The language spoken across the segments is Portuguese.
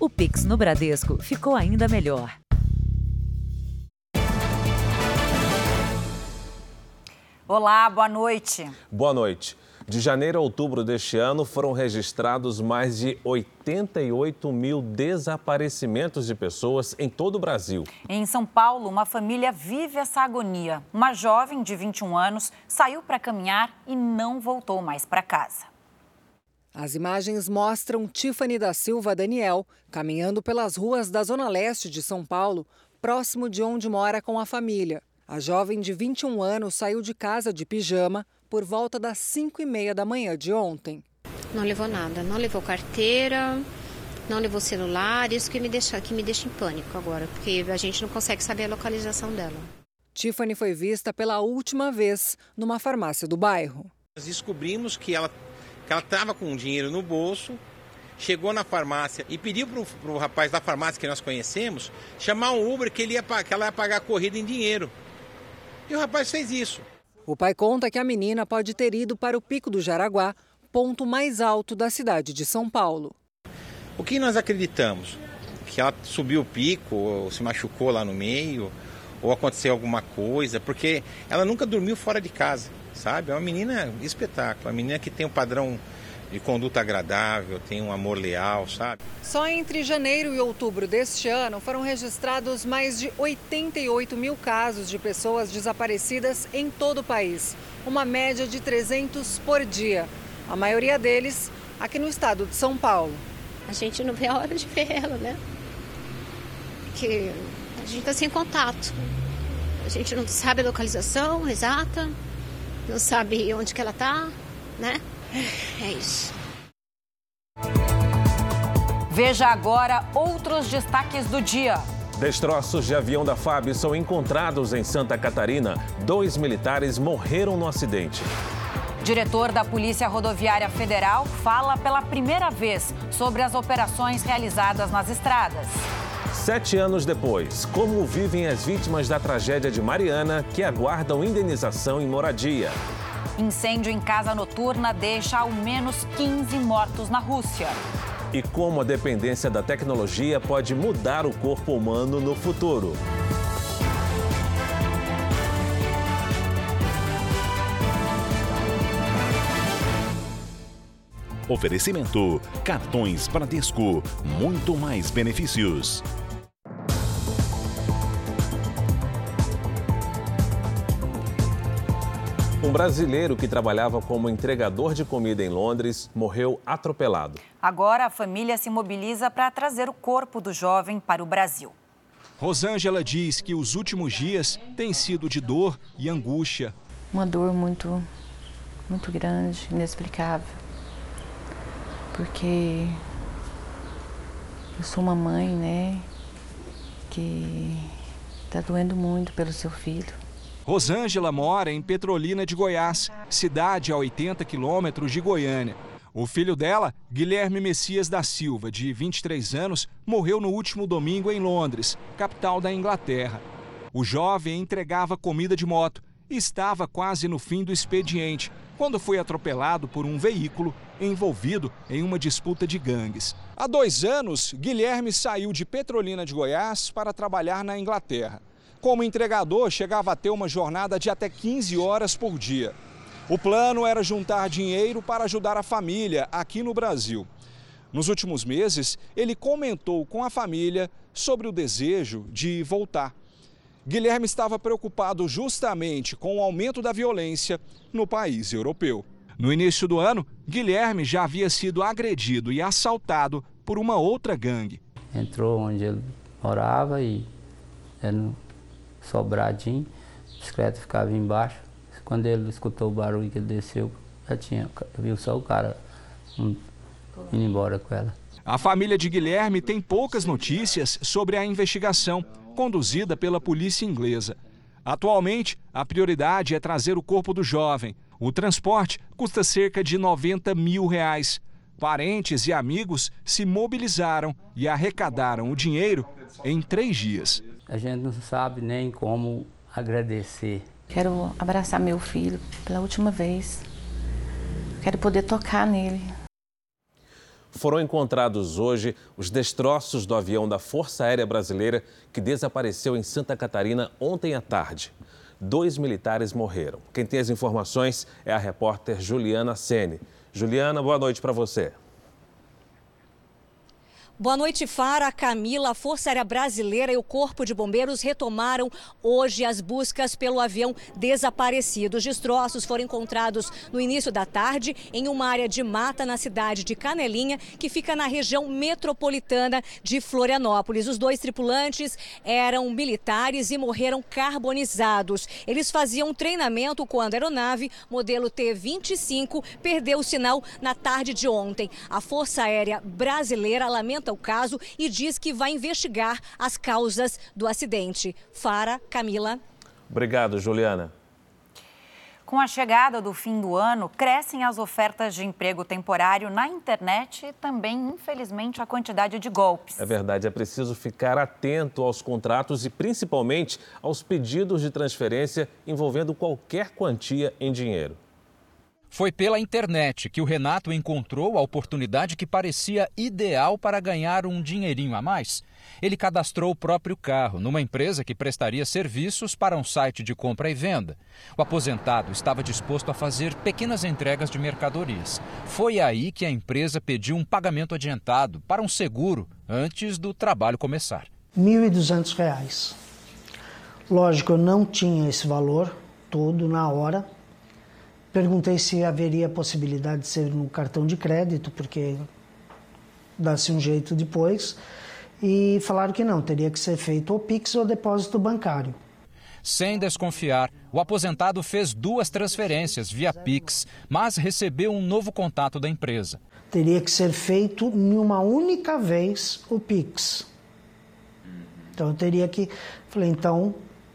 O Pix no Bradesco ficou ainda melhor. Olá, boa noite. Boa noite. De janeiro a outubro deste ano foram registrados mais de 88 mil desaparecimentos de pessoas em todo o Brasil. Em São Paulo, uma família vive essa agonia. Uma jovem de 21 anos saiu para caminhar e não voltou mais para casa. As imagens mostram Tiffany da Silva Daniel caminhando pelas ruas da zona leste de São Paulo, próximo de onde mora com a família. A jovem de 21 anos saiu de casa de pijama por volta das 5 e meia da manhã de ontem. Não levou nada, não levou carteira, não levou celular, isso que me deixa, que me deixa em pânico agora, porque a gente não consegue saber a localização dela. Tiffany foi vista pela última vez numa farmácia do bairro. Nós descobrimos que ela que ela estava com dinheiro no bolso, chegou na farmácia e pediu para o rapaz da farmácia que nós conhecemos chamar um Uber que, ele ia, que ela ia pagar a corrida em dinheiro. E o rapaz fez isso. O pai conta que a menina pode ter ido para o Pico do Jaraguá, ponto mais alto da cidade de São Paulo. O que nós acreditamos? Que ela subiu o pico, ou se machucou lá no meio, ou aconteceu alguma coisa, porque ela nunca dormiu fora de casa, sabe? É uma menina espetáculo, uma menina que tem um padrão de conduta agradável, tem um amor leal, sabe? Só entre janeiro e outubro deste ano foram registrados mais de 88 mil casos de pessoas desaparecidas em todo o país, uma média de 300 por dia. A maioria deles aqui no estado de São Paulo. A gente não vê a hora de ver ela, né? Porque a gente está sem contato. A gente não sabe a localização exata, não sabe onde que ela está, né? É isso. Veja agora outros destaques do dia. Destroços de avião da FAB são encontrados em Santa Catarina. Dois militares morreram no acidente. Diretor da Polícia Rodoviária Federal fala pela primeira vez sobre as operações realizadas nas estradas. Sete anos depois, como vivem as vítimas da tragédia de Mariana que aguardam indenização em moradia? Incêndio em casa noturna deixa ao menos 15 mortos na Rússia. E como a dependência da tecnologia pode mudar o corpo humano no futuro. Oferecimento: cartões Bradesco, muito mais benefícios. Um brasileiro que trabalhava como entregador de comida em Londres morreu atropelado. Agora a família se mobiliza para trazer o corpo do jovem para o Brasil. Rosângela diz que os últimos dias têm sido de dor e angústia. Uma dor muito, muito grande, inexplicável. Porque eu sou uma mãe, né, que está doendo muito pelo seu filho. Rosângela mora em Petrolina de Goiás, cidade a 80 quilômetros de Goiânia. O filho dela, Guilherme Messias da Silva, de 23 anos, morreu no último domingo em Londres, capital da Inglaterra. O jovem entregava comida de moto e estava quase no fim do expediente, quando foi atropelado por um veículo envolvido em uma disputa de gangues. Há dois anos, Guilherme saiu de Petrolina de Goiás para trabalhar na Inglaterra. Como entregador, chegava a ter uma jornada de até 15 horas por dia. O plano era juntar dinheiro para ajudar a família aqui no Brasil. Nos últimos meses, ele comentou com a família sobre o desejo de voltar. Guilherme estava preocupado justamente com o aumento da violência no país europeu. No início do ano, Guilherme já havia sido agredido e assaltado por uma outra gangue. Entrou onde ele morava e no sobradinho, a bicicleta ficava embaixo. Quando ele escutou o barulho que ele desceu, já tinha, viu só o cara indo embora com ela. A família de Guilherme tem poucas notícias sobre a investigação conduzida pela polícia inglesa. Atualmente, a prioridade é trazer o corpo do jovem. O transporte custa cerca de 90 mil reais. Parentes e amigos se mobilizaram e arrecadaram o dinheiro em três dias. A gente não sabe nem como agradecer. Quero abraçar meu filho pela última vez. Quero poder tocar nele. Foram encontrados hoje os destroços do avião da Força Aérea Brasileira que desapareceu em Santa Catarina ontem à tarde. Dois militares morreram. Quem tem as informações é a repórter Juliana Sene. Juliana, boa noite para você. Boa noite, Fara, Camila. A Força Aérea Brasileira e o Corpo de Bombeiros retomaram hoje as buscas pelo avião desaparecido. Os destroços foram encontrados no início da tarde em uma área de mata na cidade de Canelinha, que fica na região metropolitana de Florianópolis. Os dois tripulantes eram militares e morreram carbonizados. Eles faziam treinamento quando a aeronave, modelo T-25, perdeu o sinal na tarde de ontem. A Força Aérea Brasileira lamenta o caso e diz que vai investigar as causas do acidente. Fara, Camila. Obrigado, Juliana. Com a chegada do fim do ano, crescem as ofertas de emprego temporário na internet e também, infelizmente, a quantidade de golpes. É verdade, é preciso ficar atento aos contratos e principalmente aos pedidos de transferência envolvendo qualquer quantia em dinheiro. Foi pela internet que o Renato encontrou a oportunidade que parecia ideal para ganhar um dinheirinho a mais. Ele cadastrou o próprio carro numa empresa que prestaria serviços para um site de compra e venda. O aposentado estava disposto a fazer pequenas entregas de mercadorias. Foi aí que a empresa pediu um pagamento adiantado para um seguro antes do trabalho começar. R$ 1.200. Lógico, eu não tinha esse valor todo na hora Perguntei se haveria possibilidade de ser no cartão de crédito, porque dá-se um jeito depois. E falaram que não, teria que ser feito o Pix ou depósito bancário. Sem desconfiar, o aposentado fez duas transferências via Pix, mas recebeu um novo contato da empresa. Teria que ser feito em uma única vez o Pix. Então eu teria que. Falei, então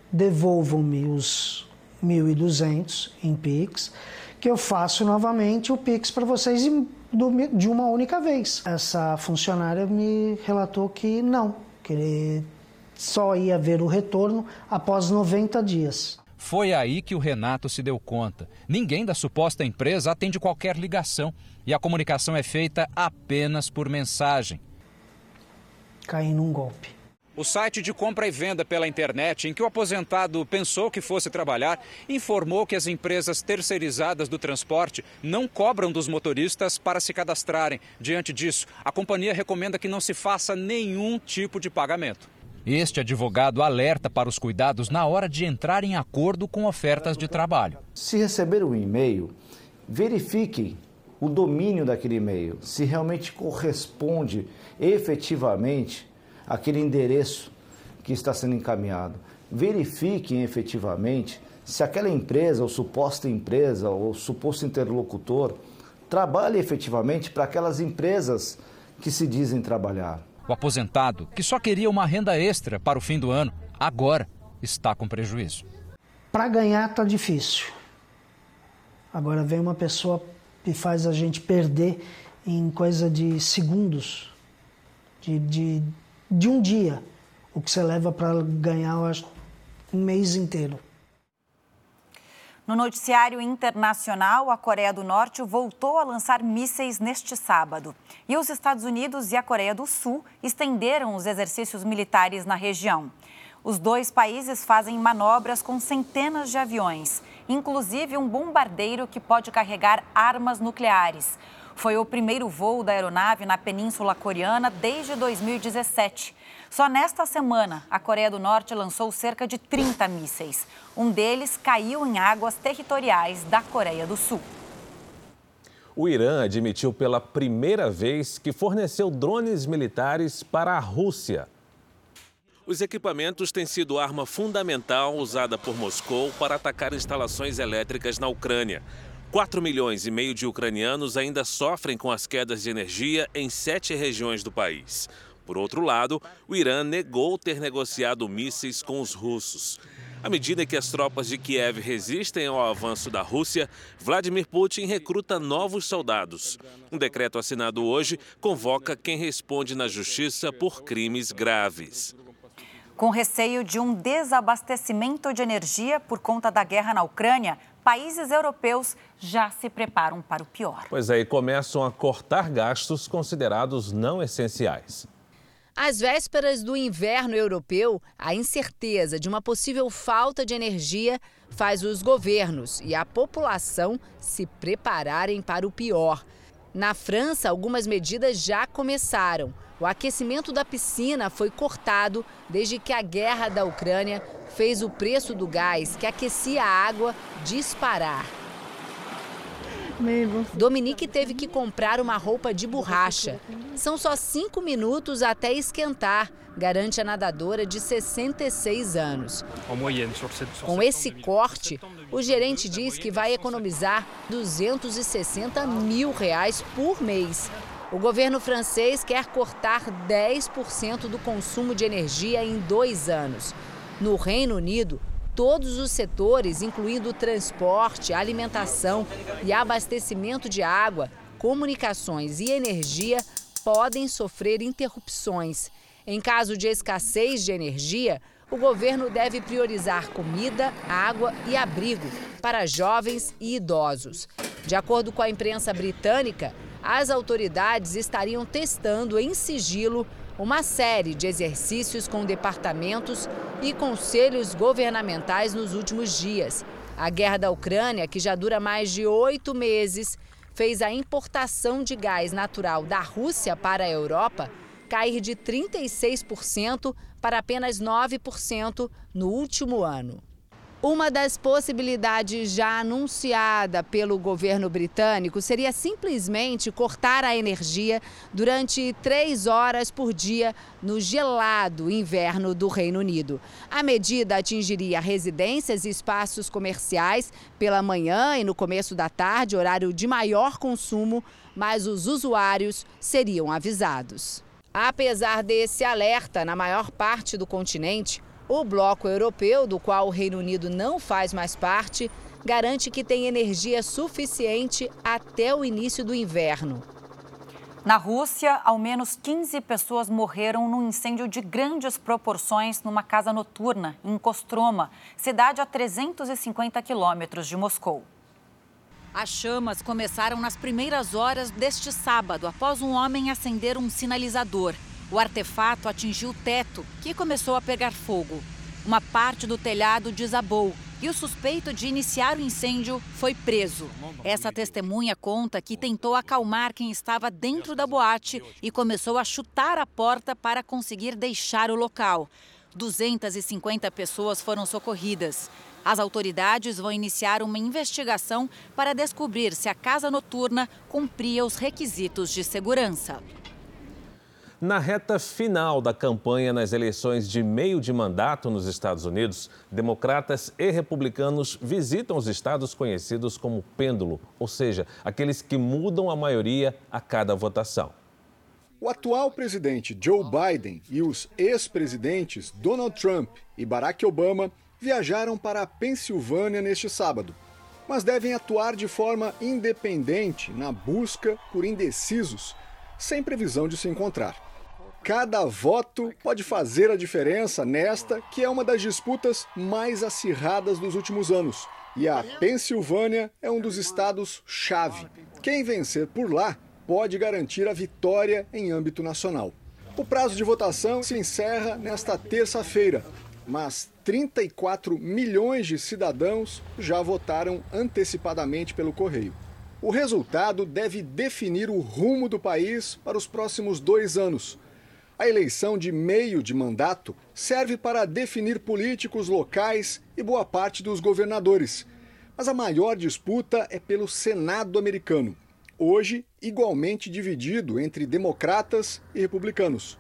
devolvam-me os 1.200 em Pix, que eu faço novamente o Pix para vocês de uma única vez. Essa funcionária me relatou que não, que ele só ia ver o retorno após 90 dias. Foi aí que o Renato se deu conta. Ninguém da suposta empresa atende qualquer ligação e a comunicação é feita apenas por mensagem. Caí num golpe. O site de compra e venda pela internet, em que o aposentado pensou que fosse trabalhar, informou que as empresas terceirizadas do transporte não cobram dos motoristas para se cadastrarem. Diante disso, a companhia recomenda que não se faça nenhum tipo de pagamento. Este advogado alerta para os cuidados na hora de entrar em acordo com ofertas de trabalho. Se receber um e-mail, verifique o domínio daquele e-mail, se realmente corresponde efetivamente aquele endereço que está sendo encaminhado. Verifiquem efetivamente se aquela empresa, ou suposta empresa, ou suposto interlocutor, trabalha efetivamente para aquelas empresas que se dizem trabalhar. O aposentado, que só queria uma renda extra para o fim do ano, agora está com prejuízo. Para ganhar está difícil. Agora vem uma pessoa e faz a gente perder em coisa de segundos, de, de de um dia, o que você leva para ganhar acho, um mês inteiro. No noticiário internacional, a Coreia do Norte voltou a lançar mísseis neste sábado. E os Estados Unidos e a Coreia do Sul estenderam os exercícios militares na região. Os dois países fazem manobras com centenas de aviões, inclusive um bombardeiro que pode carregar armas nucleares. Foi o primeiro voo da aeronave na Península Coreana desde 2017. Só nesta semana, a Coreia do Norte lançou cerca de 30 mísseis. Um deles caiu em águas territoriais da Coreia do Sul. O Irã admitiu pela primeira vez que forneceu drones militares para a Rússia. Os equipamentos têm sido arma fundamental usada por Moscou para atacar instalações elétricas na Ucrânia. 4 milhões e meio de ucranianos ainda sofrem com as quedas de energia em sete regiões do país. Por outro lado, o Irã negou ter negociado mísseis com os russos. À medida que as tropas de Kiev resistem ao avanço da Rússia, Vladimir Putin recruta novos soldados. Um decreto assinado hoje convoca quem responde na justiça por crimes graves. Com receio de um desabastecimento de energia por conta da guerra na Ucrânia, países europeus já se preparam para o pior. Pois aí começam a cortar gastos considerados não essenciais. Às vésperas do inverno europeu, a incerteza de uma possível falta de energia faz os governos e a população se prepararem para o pior. Na França, algumas medidas já começaram. O aquecimento da piscina foi cortado desde que a guerra da Ucrânia fez o preço do gás que aquecia a água disparar. Dominique teve que comprar uma roupa de borracha. São só cinco minutos até esquentar, garante a nadadora de 66 anos. Com esse corte, o gerente diz que vai economizar 260 mil reais por mês. O governo francês quer cortar 10% do consumo de energia em dois anos. No Reino Unido, todos os setores, incluindo transporte, alimentação e abastecimento de água, comunicações e energia, podem sofrer interrupções. Em caso de escassez de energia, o governo deve priorizar comida, água e abrigo para jovens e idosos. De acordo com a imprensa britânica, as autoridades estariam testando em sigilo uma série de exercícios com departamentos e conselhos governamentais nos últimos dias. A guerra da Ucrânia, que já dura mais de oito meses, fez a importação de gás natural da Rússia para a Europa cair de 36% para apenas 9% no último ano. Uma das possibilidades já anunciada pelo governo britânico seria simplesmente cortar a energia durante três horas por dia no gelado inverno do Reino Unido. A medida atingiria residências e espaços comerciais pela manhã e no começo da tarde, horário de maior consumo, mas os usuários seriam avisados. Apesar desse alerta na maior parte do continente, o bloco europeu, do qual o Reino Unido não faz mais parte, garante que tem energia suficiente até o início do inverno. Na Rússia, ao menos 15 pessoas morreram num incêndio de grandes proporções numa casa noturna em Kostroma, cidade a 350 quilômetros de Moscou. As chamas começaram nas primeiras horas deste sábado, após um homem acender um sinalizador. O artefato atingiu o teto, que começou a pegar fogo. Uma parte do telhado desabou e o suspeito de iniciar o incêndio foi preso. Essa testemunha conta que tentou acalmar quem estava dentro da boate e começou a chutar a porta para conseguir deixar o local. 250 pessoas foram socorridas. As autoridades vão iniciar uma investigação para descobrir se a casa noturna cumpria os requisitos de segurança. Na reta final da campanha nas eleições de meio de mandato nos Estados Unidos, democratas e republicanos visitam os estados conhecidos como pêndulo, ou seja, aqueles que mudam a maioria a cada votação. O atual presidente Joe Biden e os ex-presidentes Donald Trump e Barack Obama viajaram para a Pensilvânia neste sábado, mas devem atuar de forma independente na busca por indecisos, sem previsão de se encontrar. Cada voto pode fazer a diferença nesta, que é uma das disputas mais acirradas dos últimos anos. E a Pensilvânia é um dos estados-chave. Quem vencer por lá pode garantir a vitória em âmbito nacional. O prazo de votação se encerra nesta terça-feira, mas 34 milhões de cidadãos já votaram antecipadamente pelo correio. O resultado deve definir o rumo do país para os próximos dois anos. A eleição de meio de mandato serve para definir políticos locais e boa parte dos governadores. Mas a maior disputa é pelo Senado americano, hoje igualmente dividido entre democratas e republicanos.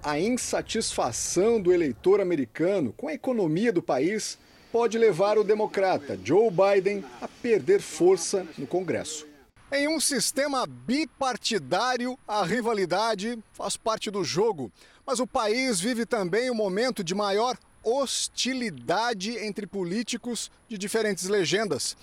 A insatisfação do eleitor americano com a economia do país pode levar o democrata Joe Biden a perder força no Congresso. Em um sistema bipartidário, a rivalidade faz parte do jogo, mas o país vive também um momento de maior hostilidade entre políticos de diferentes legendas.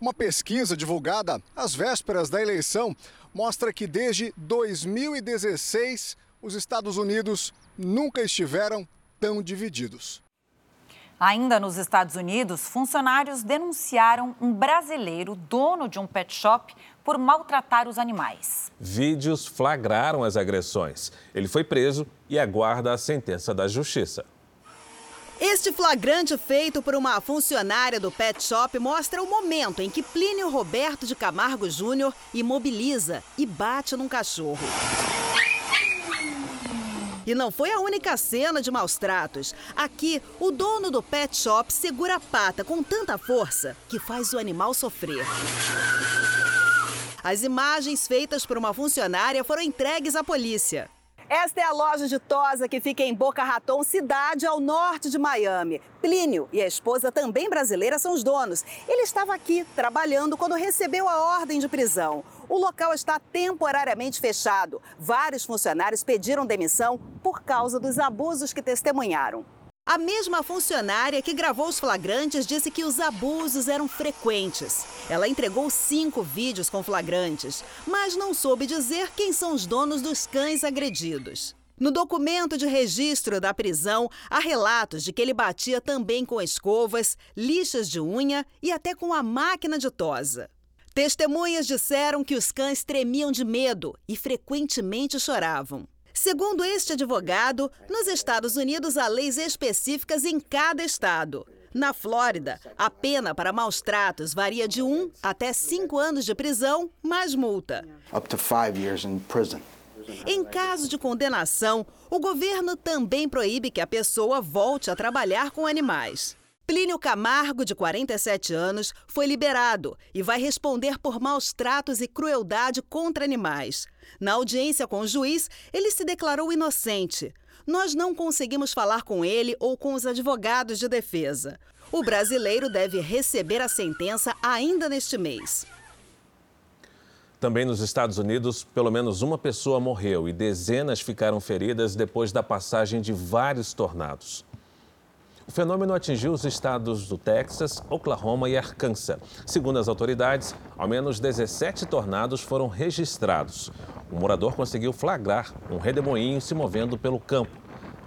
Uma pesquisa divulgada às vésperas da eleição mostra que desde 2016 os Estados Unidos nunca estiveram tão divididos. Ainda nos Estados Unidos, funcionários denunciaram um brasileiro, dono de um pet shop, por maltratar os animais. Vídeos flagraram as agressões. Ele foi preso e aguarda a sentença da justiça. Este flagrante feito por uma funcionária do pet shop mostra o momento em que Plínio Roberto de Camargo Júnior imobiliza e bate num cachorro. E não foi a única cena de maus tratos. Aqui, o dono do pet shop segura a pata com tanta força que faz o animal sofrer. As imagens feitas por uma funcionária foram entregues à polícia. Esta é a loja de Tosa que fica em Boca Raton, cidade ao norte de Miami. Plínio e a esposa, também brasileira, são os donos. Ele estava aqui trabalhando quando recebeu a ordem de prisão. O local está temporariamente fechado. Vários funcionários pediram demissão por causa dos abusos que testemunharam. A mesma funcionária que gravou os flagrantes disse que os abusos eram frequentes. Ela entregou cinco vídeos com flagrantes, mas não soube dizer quem são os donos dos cães agredidos. No documento de registro da prisão, há relatos de que ele batia também com escovas, lixas de unha e até com a máquina de tosa. Testemunhas disseram que os cães tremiam de medo e frequentemente choravam. Segundo este advogado, nos Estados Unidos há leis específicas em cada estado. Na Flórida, a pena para maus tratos varia de 1 até 5 anos de prisão, mais multa. Up to five years in prison. Em caso de condenação, o governo também proíbe que a pessoa volte a trabalhar com animais. Plínio Camargo, de 47 anos, foi liberado e vai responder por maus tratos e crueldade contra animais. Na audiência com o juiz, ele se declarou inocente. Nós não conseguimos falar com ele ou com os advogados de defesa. O brasileiro deve receber a sentença ainda neste mês. Também nos Estados Unidos, pelo menos uma pessoa morreu e dezenas ficaram feridas depois da passagem de vários tornados. O fenômeno atingiu os estados do Texas, Oklahoma e Arkansas. Segundo as autoridades, ao menos 17 tornados foram registrados. Um morador conseguiu flagrar um redemoinho se movendo pelo campo.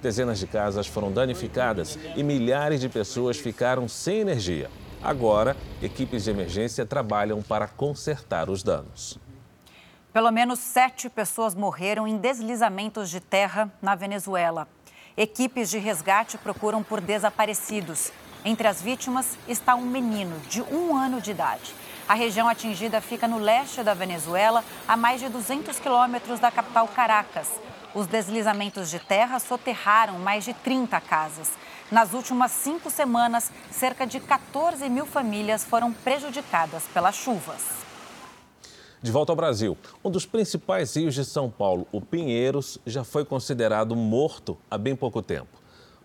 Dezenas de casas foram danificadas e milhares de pessoas ficaram sem energia. Agora, equipes de emergência trabalham para consertar os danos. Pelo menos sete pessoas morreram em deslizamentos de terra na Venezuela. Equipes de resgate procuram por desaparecidos. Entre as vítimas está um menino de um ano de idade. A região atingida fica no leste da Venezuela, a mais de 200 quilômetros da capital Caracas. Os deslizamentos de terra soterraram mais de 30 casas. Nas últimas cinco semanas, cerca de 14 mil famílias foram prejudicadas pelas chuvas. De volta ao Brasil, um dos principais rios de São Paulo, o Pinheiros, já foi considerado morto há bem pouco tempo.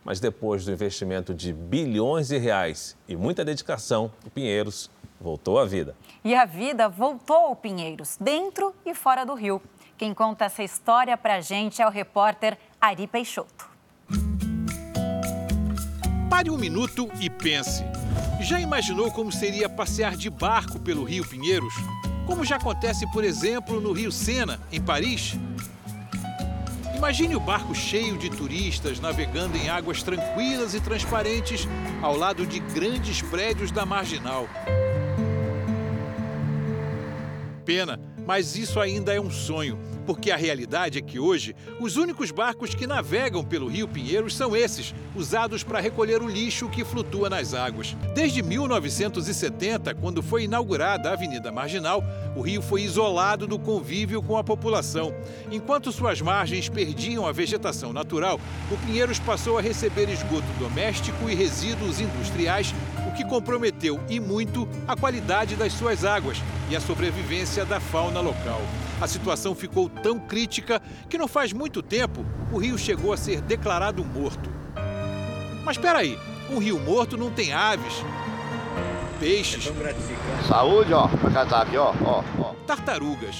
Mas depois do investimento de bilhões de reais e muita dedicação, o Pinheiros voltou à vida. E a vida voltou ao Pinheiros, dentro e fora do rio. Quem conta essa história pra gente é o repórter Ari Peixoto. Pare um minuto e pense. Já imaginou como seria passear de barco pelo rio Pinheiros? Como já acontece, por exemplo, no Rio Sena, em Paris. Imagine o barco cheio de turistas navegando em águas tranquilas e transparentes ao lado de grandes prédios da marginal. Pena, mas isso ainda é um sonho porque a realidade é que hoje os únicos barcos que navegam pelo Rio Pinheiros são esses, usados para recolher o lixo que flutua nas águas. Desde 1970, quando foi inaugurada a Avenida Marginal, o rio foi isolado do convívio com a população. Enquanto suas margens perdiam a vegetação natural, o Pinheiros passou a receber esgoto doméstico e resíduos industriais, o que comprometeu e muito a qualidade das suas águas e a sobrevivência da fauna local. A situação ficou tão crítica que não faz muito tempo o rio chegou a ser declarado morto. Mas espera aí, um rio morto não tem aves, peixes. Saúde, ó, pra aqui, ó, ó, ó. Tartarugas.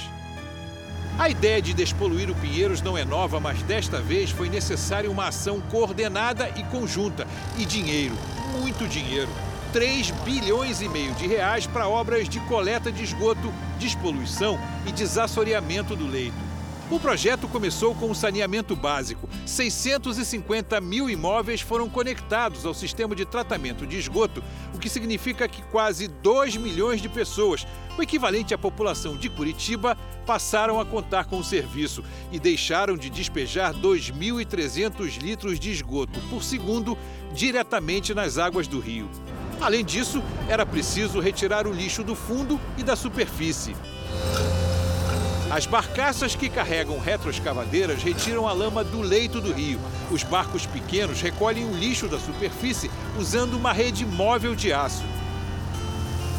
A ideia de despoluir o Pinheiros não é nova, mas desta vez foi necessária uma ação coordenada e conjunta. E dinheiro, muito dinheiro. 3 bilhões e meio de reais para obras de coleta de esgoto, despoluição e desassoreamento do leito. O projeto começou com o saneamento básico. 650 mil imóveis foram conectados ao sistema de tratamento de esgoto, o que significa que quase 2 milhões de pessoas, o equivalente à população de Curitiba, passaram a contar com o serviço e deixaram de despejar 2.300 litros de esgoto por segundo diretamente nas águas do rio. Além disso, era preciso retirar o lixo do fundo e da superfície. As barcaças que carregam retroescavadeiras retiram a lama do leito do rio. Os barcos pequenos recolhem o lixo da superfície usando uma rede móvel de aço.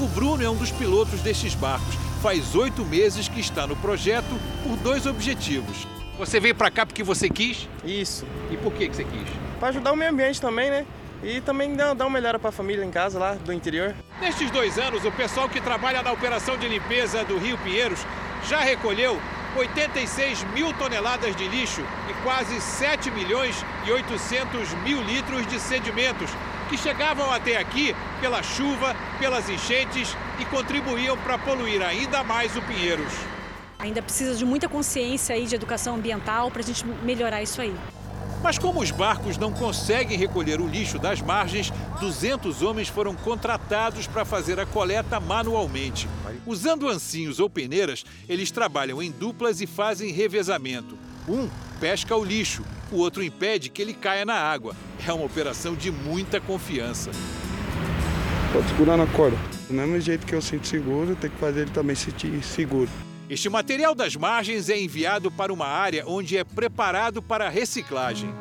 O Bruno é um dos pilotos destes barcos. Faz oito meses que está no projeto por dois objetivos. Você veio para cá porque você quis? Isso. E por que, você quis? Para ajudar o meio ambiente também, né? E também dar uma melhora para a família em casa lá do interior. Nestes dois anos, o pessoal que trabalha na operação de limpeza do Rio Pinheiros já recolheu 86 mil toneladas de lixo e quase 7 milhões e 800 mil litros de sedimentos que chegavam até aqui pela chuva, pelas enchentes e contribuíam para poluir ainda mais o Pinheiros. Ainda precisa de muita consciência aí de educação ambiental para a gente melhorar isso aí. Mas como os barcos não conseguem recolher o lixo das margens, 200 homens foram contratados para fazer a coleta manualmente. Usando ancinhos ou peneiras, eles trabalham em duplas e fazem revezamento. Um pesca o lixo, o outro impede que ele caia na água. É uma operação de muita confiança. Pode segurar na corda. Do mesmo jeito que eu sinto seguro, tem que fazer ele também sentir seguro. Este material das margens é enviado para uma área onde é preparado para reciclagem.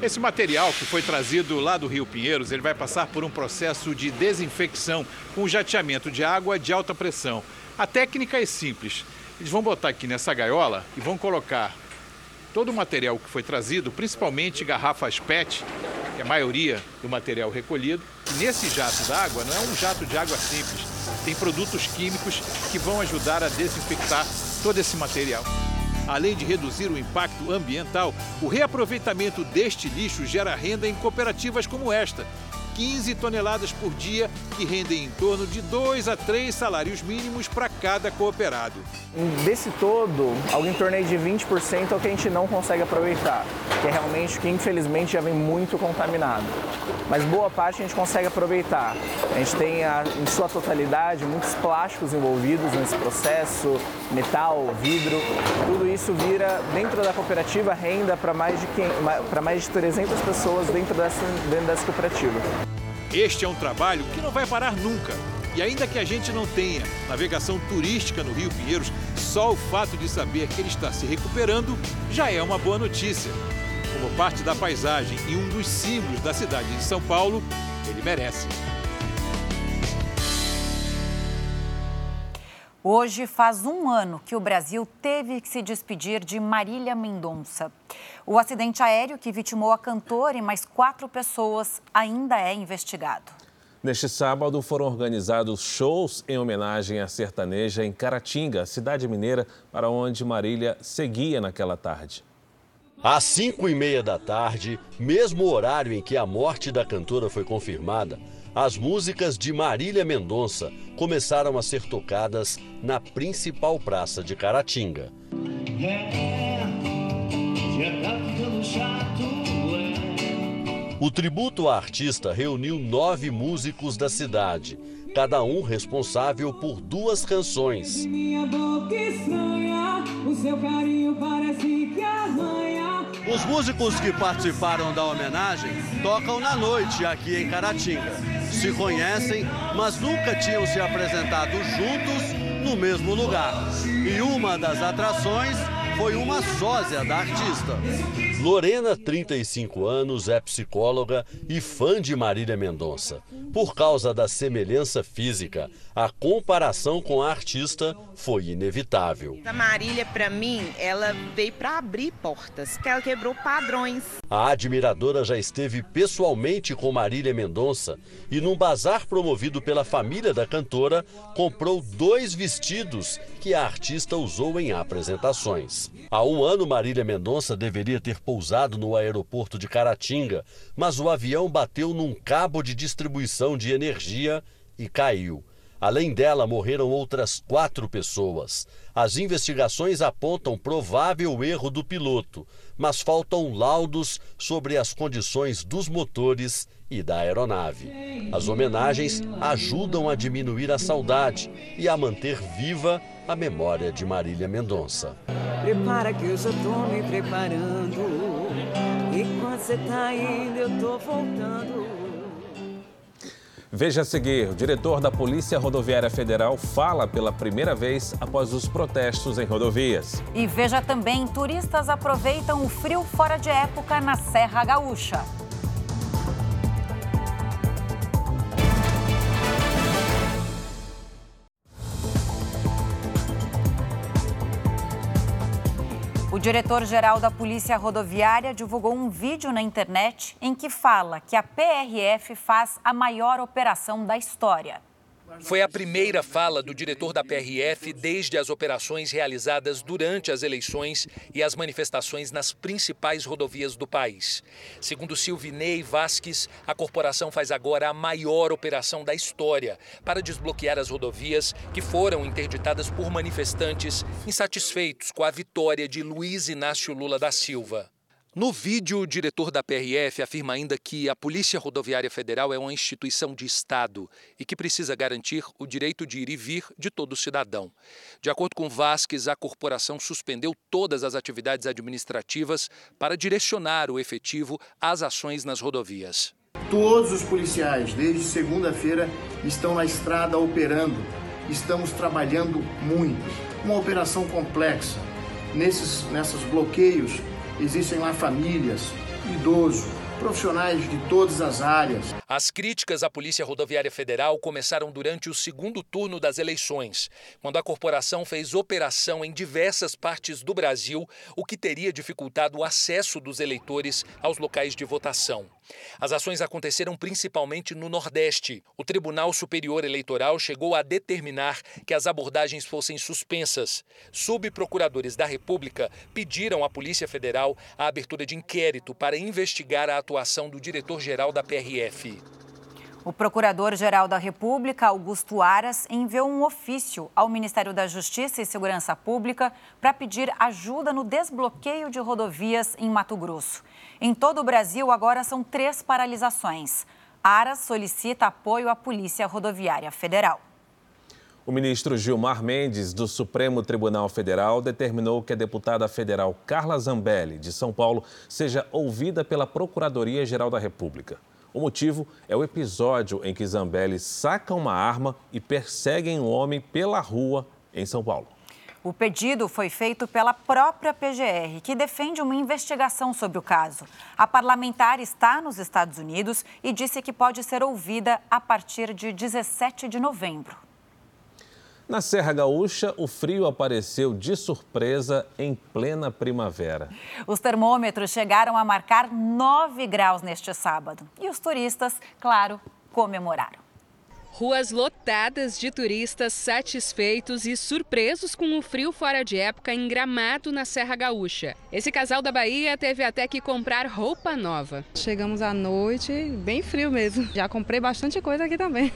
Esse material que foi trazido lá do Rio Pinheiros, ele vai passar por um processo de desinfecção com jateamento de água de alta pressão. A técnica é simples. Eles vão botar aqui nessa gaiola e vão colocar todo o material que foi trazido, principalmente garrafas PET, que é a maioria do material recolhido. Nesse jato d'água não é um jato de água simples, tem produtos químicos que vão ajudar a desinfectar todo esse material. Além de reduzir o impacto ambiental, o reaproveitamento deste lixo gera renda em cooperativas como esta, 15 toneladas por dia, que rendem em torno de 2 a 3 salários mínimos para cada cooperado. Desse todo, algo em torno de 20% é o que a gente não consegue aproveitar, que é realmente que infelizmente já vem muito contaminado. Mas boa parte a gente consegue aproveitar. A gente tem a, em sua totalidade muitos plásticos envolvidos nesse processo, metal, vidro, tudo isso vira dentro da cooperativa renda para mais de para mais de 300 pessoas dentro dessa, dentro dessa cooperativa. Este é um trabalho que não vai parar nunca. E ainda que a gente não tenha navegação turística no Rio Pinheiros, só o fato de saber que ele está se recuperando já é uma boa notícia. Como parte da paisagem e um dos símbolos da cidade de São Paulo, ele merece. Hoje faz um ano que o Brasil teve que se despedir de Marília Mendonça. O acidente aéreo que vitimou a cantora e mais quatro pessoas ainda é investigado. Neste sábado foram organizados shows em homenagem à sertaneja em Caratinga, cidade mineira, para onde Marília seguia naquela tarde. Às cinco e meia da tarde, mesmo horário em que a morte da cantora foi confirmada, as músicas de Marília Mendonça começaram a ser tocadas na principal praça de Caratinga. O tributo à artista reuniu nove músicos da cidade, cada um responsável por duas canções. Minha boca estranha, o seu carinho parece que arranha. Os músicos que participaram da homenagem tocam na noite aqui em Caratinga. Se conhecem, mas nunca tinham se apresentado juntos no mesmo lugar. E uma das atrações foi uma sósia da artista. Lorena, 35 anos, é psicóloga e fã de Marília Mendonça. Por causa da semelhança física, a comparação com a artista foi inevitável. A Marília, para mim, ela veio para abrir portas, que ela quebrou padrões. A admiradora já esteve pessoalmente com Marília Mendonça e, num bazar promovido pela família da cantora, comprou dois vestidos que a artista usou em apresentações. Há um ano, Marília Mendonça deveria ter pousado no aeroporto de Caratinga, mas o avião bateu num cabo de distribuição de energia e caiu. Além dela, morreram outras quatro pessoas. As investigações apontam provável erro do piloto, mas faltam laudos sobre as condições dos motores e da aeronave. As homenagens ajudam a diminuir a saudade e a manter viva a memória de Marília Mendonça. Prepara que eu já tô me preparando. Enquanto você tá indo, eu tô voltando. Veja a seguir: o diretor da Polícia Rodoviária Federal fala pela primeira vez após os protestos em rodovias. E veja também: turistas aproveitam o frio fora de época na Serra Gaúcha. Diretor-geral da Polícia Rodoviária divulgou um vídeo na internet em que fala que a PRF faz a maior operação da história. Foi a primeira fala do diretor da PRF desde as operações realizadas durante as eleições e as manifestações nas principais rodovias do país. Segundo Silvinei Vasques, a corporação faz agora a maior operação da história para desbloquear as rodovias que foram interditadas por manifestantes insatisfeitos com a vitória de Luiz Inácio Lula da Silva. No vídeo, o diretor da PRF afirma ainda que a Polícia Rodoviária Federal é uma instituição de Estado e que precisa garantir o direito de ir e vir de todo cidadão. De acordo com Vasques, a corporação suspendeu todas as atividades administrativas para direcionar o efetivo às ações nas rodovias. Todos os policiais, desde segunda-feira, estão na estrada operando. Estamos trabalhando muito. Uma operação complexa. Nesses, nesses bloqueios, Existem lá famílias, idosos, profissionais de todas as áreas. As críticas à Polícia Rodoviária Federal começaram durante o segundo turno das eleições, quando a corporação fez operação em diversas partes do Brasil, o que teria dificultado o acesso dos eleitores aos locais de votação. As ações aconteceram principalmente no Nordeste. O Tribunal Superior Eleitoral chegou a determinar que as abordagens fossem suspensas. Subprocuradores da República pediram à Polícia Federal a abertura de inquérito para investigar a atuação do diretor-geral da PRF. O Procurador-Geral da República, Augusto Aras, enviou um ofício ao Ministério da Justiça e Segurança Pública para pedir ajuda no desbloqueio de rodovias em Mato Grosso. Em todo o Brasil, agora são três paralisações. Aras solicita apoio à Polícia Rodoviária Federal. O ministro Gilmar Mendes, do Supremo Tribunal Federal, determinou que a deputada federal Carla Zambelli, de São Paulo, seja ouvida pela Procuradoria-Geral da República. O motivo é o episódio em que Zambelli saca uma arma e persegue um homem pela rua em São Paulo. O pedido foi feito pela própria PGR, que defende uma investigação sobre o caso. A parlamentar está nos Estados Unidos e disse que pode ser ouvida a partir de 17 de novembro. Na Serra Gaúcha, o frio apareceu de surpresa em plena primavera. Os termômetros chegaram a marcar 9 graus neste sábado. E os turistas, claro, comemoraram. Ruas lotadas de turistas satisfeitos e surpresos com o frio fora de época em Gramado, na Serra Gaúcha. Esse casal da Bahia teve até que comprar roupa nova. Chegamos à noite, bem frio mesmo. Já comprei bastante coisa aqui também.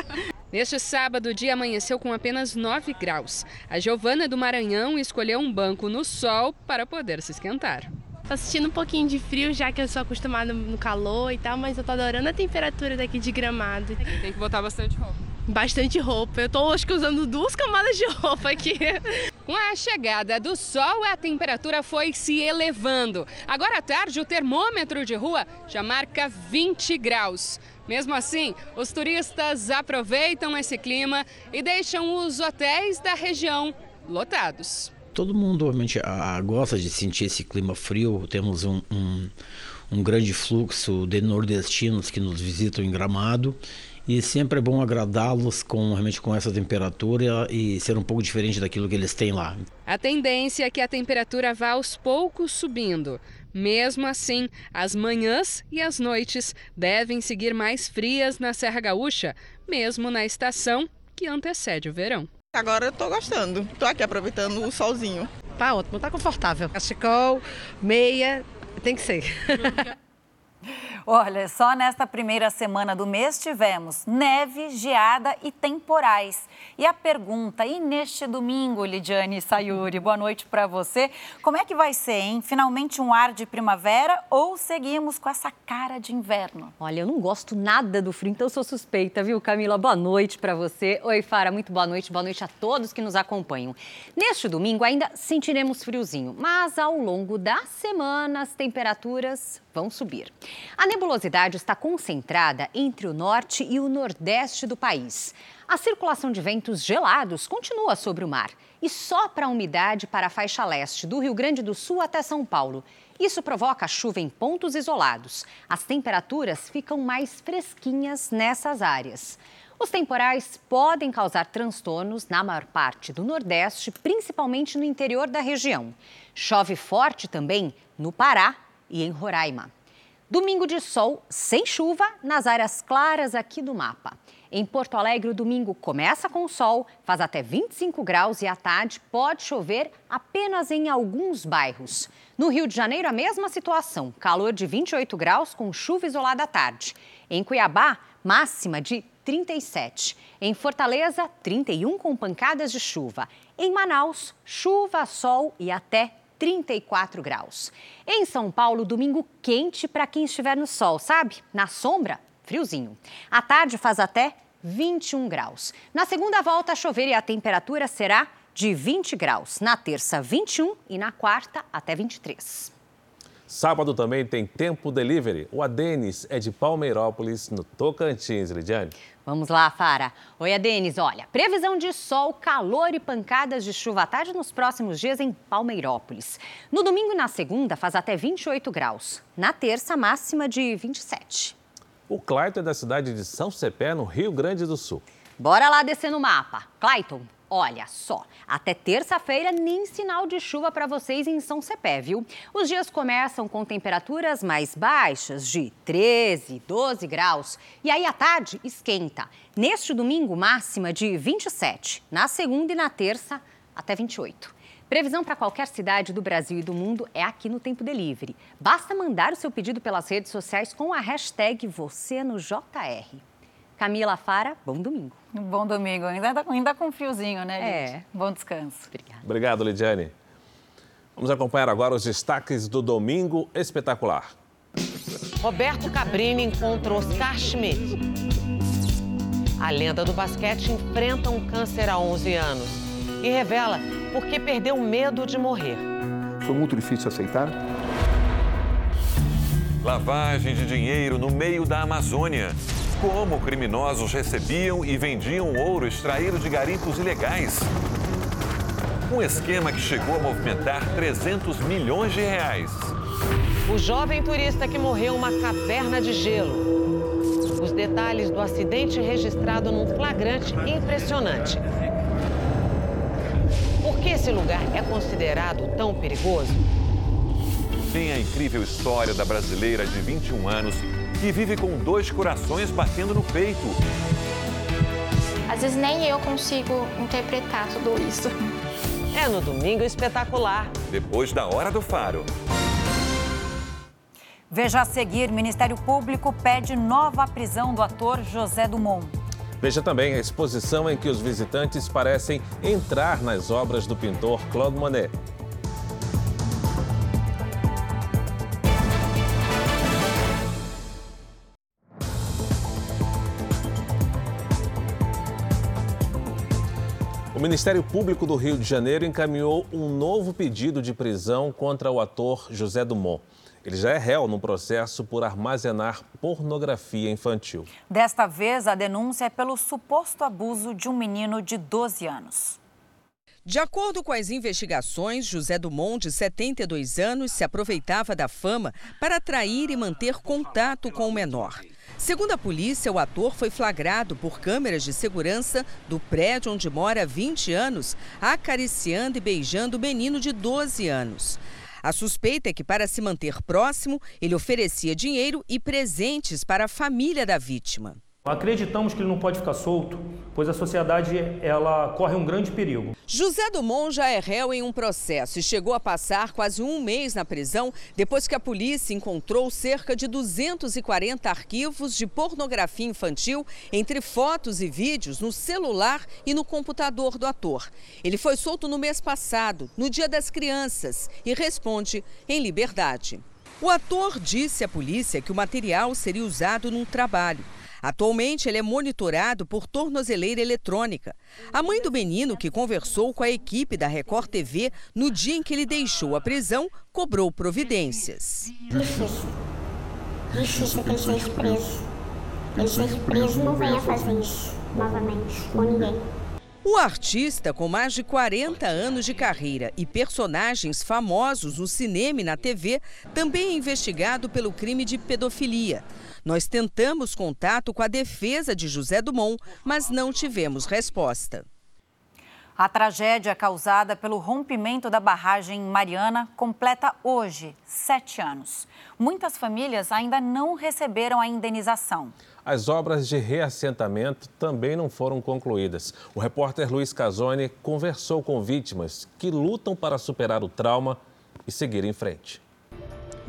Neste sábado, o dia amanheceu com apenas 9 graus. A Giovana do Maranhão escolheu um banco no sol para poder se esquentar. Tô sentindo um pouquinho de frio, já que eu sou acostumada no calor e tal, mas eu tô adorando a temperatura daqui de gramado. Tem que botar bastante roupa. Bastante roupa. Eu tô acho que usando duas camadas de roupa aqui. Com a chegada do sol, a temperatura foi se elevando. Agora à tarde, o termômetro de rua já marca 20 graus. Mesmo assim, os turistas aproveitam esse clima e deixam os hotéis da região lotados. Todo mundo obviamente gosta de sentir esse clima frio. Temos um, um, um grande fluxo de nordestinos que nos visitam em Gramado e sempre é bom agradá-los com realmente com essa temperatura e ser um pouco diferente daquilo que eles têm lá. A tendência é que a temperatura vá aos poucos subindo. Mesmo assim, as manhãs e as noites devem seguir mais frias na Serra Gaúcha, mesmo na estação que antecede o verão. Agora eu tô gostando. Tô aqui aproveitando o solzinho. Tá ótimo, tá confortável. Cachecol, meia, tem que ser. Olha, só nesta primeira semana do mês tivemos neve, geada e temporais. E a pergunta, e neste domingo, Lidiane Sayuri, boa noite para você. Como é que vai ser, hein? Finalmente um ar de primavera ou seguimos com essa cara de inverno? Olha, eu não gosto nada do frio, então sou suspeita, viu, Camila? Boa noite para você. Oi, Fara, muito boa noite. Boa noite a todos que nos acompanham. Neste domingo ainda sentiremos friozinho, mas ao longo da semana as temperaturas vão subir. A nebulosidade está concentrada entre o norte e o nordeste do país. A circulação de ventos gelados continua sobre o mar e sopra a umidade para a faixa leste, do Rio Grande do Sul até São Paulo. Isso provoca chuva em pontos isolados. As temperaturas ficam mais fresquinhas nessas áreas. Os temporais podem causar transtornos na maior parte do Nordeste, principalmente no interior da região. Chove forte também no Pará e em Roraima. Domingo de sol sem chuva nas áreas claras aqui do mapa. Em Porto Alegre, o domingo começa com sol, faz até 25 graus e à tarde pode chover apenas em alguns bairros. No Rio de Janeiro, a mesma situação, calor de 28 graus com chuva isolada à tarde. Em Cuiabá, máxima de 37. Em Fortaleza, 31 com pancadas de chuva. Em Manaus, chuva, sol e até 34 graus. Em São Paulo, domingo quente para quem estiver no sol, sabe? Na sombra, friozinho. À tarde faz até 21 graus. Na segunda volta, chover e a temperatura será de 20 graus. Na terça, 21 e na quarta, até 23. Sábado também tem tempo delivery. O Adenis é de Palmeirópolis, no Tocantins, Lidiane. Vamos lá, Fara. Oi, Adenis. Olha, previsão de sol, calor e pancadas de chuva à tarde nos próximos dias em Palmeirópolis. No domingo e na segunda faz até 28 graus. Na terça, máxima de 27. O Clayton é da cidade de São Cepé, no Rio Grande do Sul. Bora lá descer no mapa. Clayton, Olha só, até terça-feira nem sinal de chuva para vocês em São Cepé, viu? Os dias começam com temperaturas mais baixas, de 13, 12 graus, e aí à tarde esquenta. Neste domingo, máxima de 27. Na segunda e na terça, até 28. Previsão para qualquer cidade do Brasil e do mundo é aqui no Tempo Delivery. Basta mandar o seu pedido pelas redes sociais com a hashtag você no JR. Camila Fara, bom domingo. Bom domingo, ainda, tá, ainda com friozinho, né, gente? É. Bom descanso. Obrigada. Obrigado, Lidiane. Vamos acompanhar agora os destaques do Domingo Espetacular. Roberto Cabrini encontra Oscar Schmidt. A lenda do basquete enfrenta um câncer há 11 anos e revela por que perdeu medo de morrer. Foi muito difícil aceitar. Lavagem de dinheiro no meio da Amazônia. Como criminosos recebiam e vendiam ouro extraído de garimpos ilegais. Um esquema que chegou a movimentar 300 milhões de reais. O jovem turista que morreu uma caverna de gelo. Os detalhes do acidente registrado num flagrante impressionante. Por que esse lugar é considerado tão perigoso? Tem a incrível história da brasileira de 21 anos que vive com dois corações batendo no peito. Às vezes nem eu consigo interpretar tudo isso. É no Domingo Espetacular. Depois da Hora do Faro. Veja a seguir: Ministério Público pede nova prisão do ator José Dumont. Veja também a exposição em que os visitantes parecem entrar nas obras do pintor Claude Monet. O Ministério Público do Rio de Janeiro encaminhou um novo pedido de prisão contra o ator José Dumont. Ele já é réu no processo por armazenar pornografia infantil. Desta vez, a denúncia é pelo suposto abuso de um menino de 12 anos. De acordo com as investigações, José Dumont, de 72 anos, se aproveitava da fama para atrair e manter contato com o menor. Segundo a polícia, o ator foi flagrado por câmeras de segurança do prédio onde mora há 20 anos, acariciando e beijando o menino de 12 anos. A suspeita é que, para se manter próximo, ele oferecia dinheiro e presentes para a família da vítima. Acreditamos que ele não pode ficar solto, pois a sociedade ela corre um grande perigo. José Dumont já é réu em um processo e chegou a passar quase um mês na prisão depois que a polícia encontrou cerca de 240 arquivos de pornografia infantil, entre fotos e vídeos, no celular e no computador do ator. Ele foi solto no mês passado, no Dia das Crianças, e responde em liberdade. O ator disse à polícia que o material seria usado num trabalho. Atualmente, ele é monitorado por tornozeleira eletrônica. A mãe do menino, que conversou com a equipe da Record TV no dia em que ele deixou a prisão, cobrou providências. Difícil. Difícil que ele seja preso. Ele seja preso não venha fazer isso novamente com ninguém. O artista, com mais de 40 anos de carreira e personagens famosos no cinema e na TV, também é investigado pelo crime de pedofilia. Nós tentamos contato com a defesa de José Dumont, mas não tivemos resposta. A tragédia causada pelo rompimento da barragem Mariana completa hoje sete anos. Muitas famílias ainda não receberam a indenização. As obras de reassentamento também não foram concluídas. O repórter Luiz Casoni conversou com vítimas que lutam para superar o trauma e seguir em frente.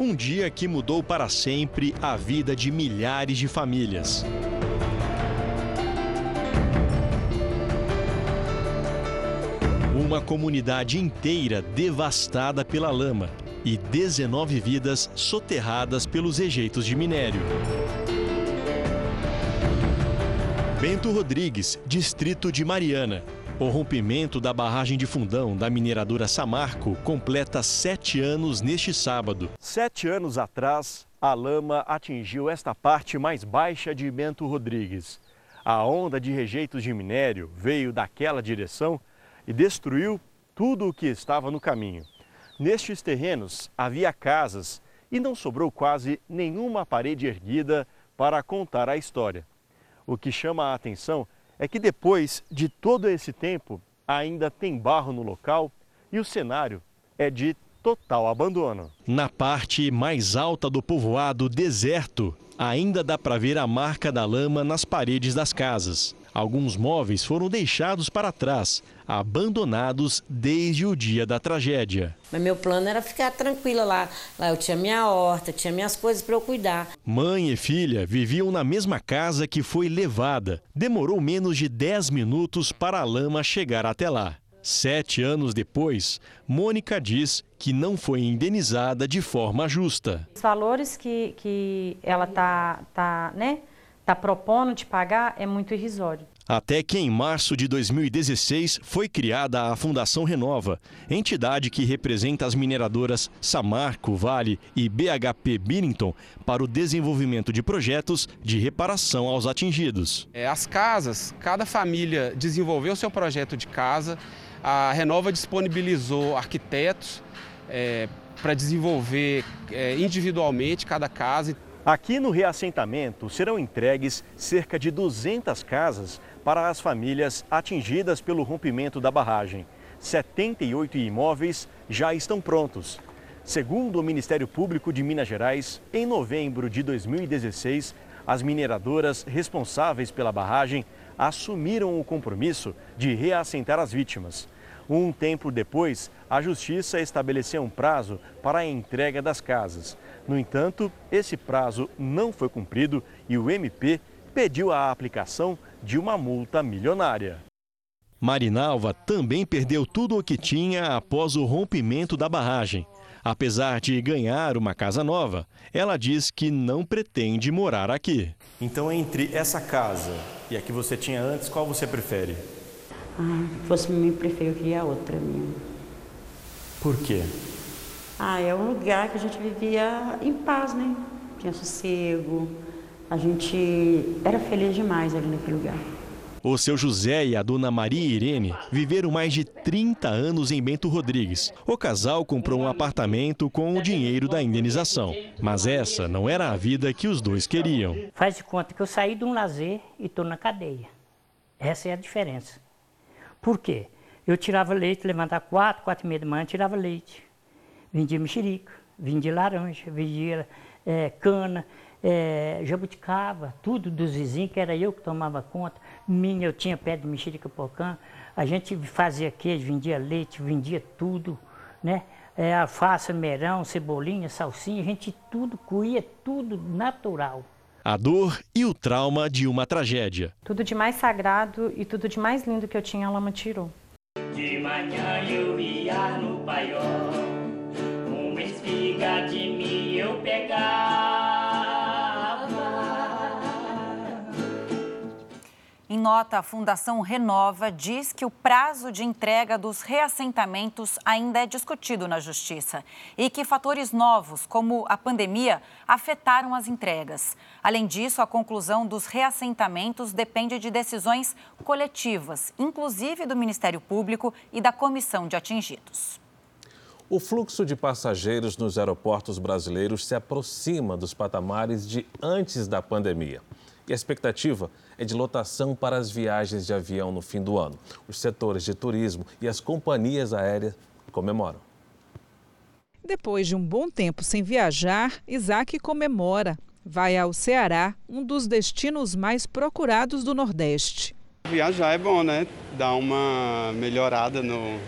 Um dia que mudou para sempre a vida de milhares de famílias. Uma comunidade inteira devastada pela lama e 19 vidas soterradas pelos rejeitos de minério. Bento Rodrigues, distrito de Mariana, o rompimento da barragem de fundão da mineradora Samarco completa sete anos neste sábado. Sete anos atrás, a lama atingiu esta parte mais baixa de Bento Rodrigues. A onda de rejeitos de minério veio daquela direção e destruiu tudo o que estava no caminho. Nestes terrenos havia casas e não sobrou quase nenhuma parede erguida para contar a história. O que chama a atenção é que depois de todo esse tempo, ainda tem barro no local e o cenário é de total abandono. Na parte mais alta do povoado deserto, ainda dá para ver a marca da lama nas paredes das casas. Alguns móveis foram deixados para trás, abandonados desde o dia da tragédia. Mas meu plano era ficar tranquila lá. Lá eu tinha minha horta, tinha minhas coisas para eu cuidar. Mãe e filha viviam na mesma casa que foi levada. Demorou menos de 10 minutos para a lama chegar até lá. Sete anos depois, Mônica diz que não foi indenizada de forma justa. Os valores que, que ela está tá, né, tá propondo de pagar é muito irrisório. Até que em março de 2016 foi criada a Fundação Renova, entidade que representa as mineradoras Samarco, Vale e BHP Billington para o desenvolvimento de projetos de reparação aos atingidos. É, as casas, cada família desenvolveu seu projeto de casa, a Renova disponibilizou arquitetos é, para desenvolver é, individualmente cada casa. Aqui no reassentamento serão entregues cerca de 200 casas para as famílias atingidas pelo rompimento da barragem. 78 imóveis já estão prontos. Segundo o Ministério Público de Minas Gerais, em novembro de 2016, as mineradoras responsáveis pela barragem assumiram o compromisso de reassentar as vítimas. Um tempo depois, a Justiça estabeleceu um prazo para a entrega das casas. No entanto, esse prazo não foi cumprido e o MP pediu a aplicação de uma multa milionária. Marinalva também perdeu tudo o que tinha após o rompimento da barragem. Apesar de ganhar uma casa nova, ela diz que não pretende morar aqui. Então, entre essa casa e a que você tinha antes, qual você prefere? Ah, se fosse mim, preferia outra minha. Por quê? Ah, é um lugar que a gente vivia em paz, né? Tinha sossego, a gente era feliz demais ali naquele lugar. O seu José e a dona Maria Irene viveram mais de 30 anos em Bento Rodrigues. O casal comprou um apartamento com o dinheiro da indenização. Mas essa não era a vida que os dois queriam. Faz de conta que eu saí de um lazer e estou na cadeia. Essa é a diferença. Por quê? Eu tirava leite, levantava quatro, quatro e meia da manhã, tirava leite. Vendia mexerica, vendia laranja, vendia é, cana, é, jabuticaba, tudo dos vizinhos, que era eu que tomava conta. Minha, eu tinha pé de mexerica pocã. A gente fazia queijo, vendia leite, vendia tudo, né? É, alface, merão, cebolinha, salsinha, a gente tudo coía, tudo natural. A dor e o trauma de uma tragédia. Tudo de mais sagrado e tudo de mais lindo que eu tinha, ela me tirou. De manhã eu ia no paiol, uma espiga de mim eu pegava. Em nota, a Fundação Renova diz que o prazo de entrega dos reassentamentos ainda é discutido na Justiça e que fatores novos, como a pandemia, afetaram as entregas. Além disso, a conclusão dos reassentamentos depende de decisões coletivas, inclusive do Ministério Público e da Comissão de Atingidos. O fluxo de passageiros nos aeroportos brasileiros se aproxima dos patamares de antes da pandemia. E a expectativa é de lotação para as viagens de avião no fim do ano. Os setores de turismo e as companhias aéreas comemoram. Depois de um bom tempo sem viajar, Isaac comemora. Vai ao Ceará, um dos destinos mais procurados do Nordeste. Viajar é bom, né? Dá uma melhorada no,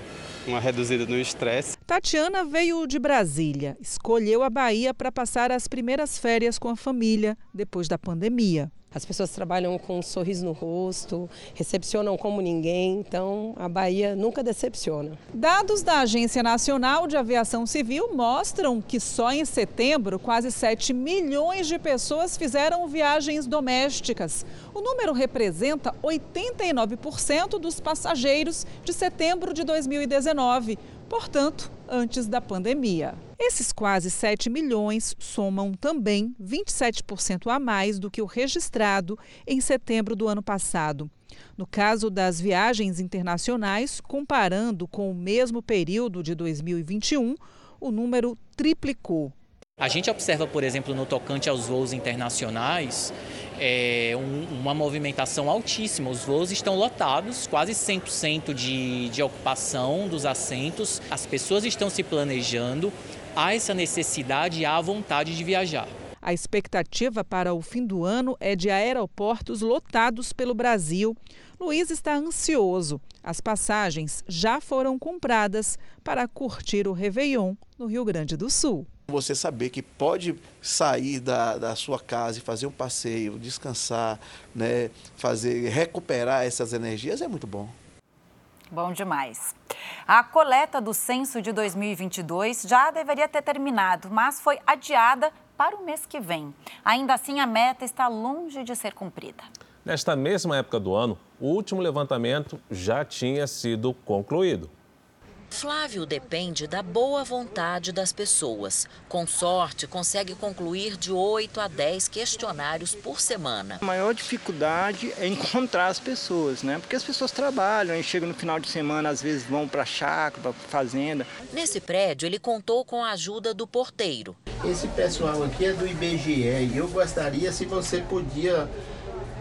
uma reduzida no estresse. Tatiana veio de Brasília, escolheu a Bahia para passar as primeiras férias com a família depois da pandemia. As pessoas trabalham com um sorriso no rosto, recepcionam como ninguém, então a Bahia nunca decepciona. Dados da Agência Nacional de Aviação Civil mostram que só em setembro quase 7 milhões de pessoas fizeram viagens domésticas. O número representa 89% dos passageiros de setembro de 2019, portanto, antes da pandemia. Esses quase 7 milhões somam também 27% a mais do que o registrado em setembro do ano passado. No caso das viagens internacionais, comparando com o mesmo período de 2021, o número triplicou. A gente observa, por exemplo, no tocante aos voos internacionais, é, um, uma movimentação altíssima. Os voos estão lotados, quase 100% de, de ocupação dos assentos. As pessoas estão se planejando, há essa necessidade e há a vontade de viajar. A expectativa para o fim do ano é de aeroportos lotados pelo Brasil. Luiz está ansioso. As passagens já foram compradas para curtir o Réveillon no Rio Grande do Sul. Você saber que pode sair da, da sua casa e fazer um passeio, descansar, né, fazer, recuperar essas energias é muito bom. Bom demais. A coleta do censo de 2022 já deveria ter terminado, mas foi adiada para o mês que vem. Ainda assim, a meta está longe de ser cumprida. Nesta mesma época do ano, o último levantamento já tinha sido concluído. Flávio depende da boa vontade das pessoas. Com sorte, consegue concluir de 8 a 10 questionários por semana. A maior dificuldade é encontrar as pessoas, né? Porque as pessoas trabalham e chegam no final de semana, às vezes vão para a chácara, para fazenda. Nesse prédio, ele contou com a ajuda do porteiro. Esse pessoal aqui é do IBGE e eu gostaria se você podia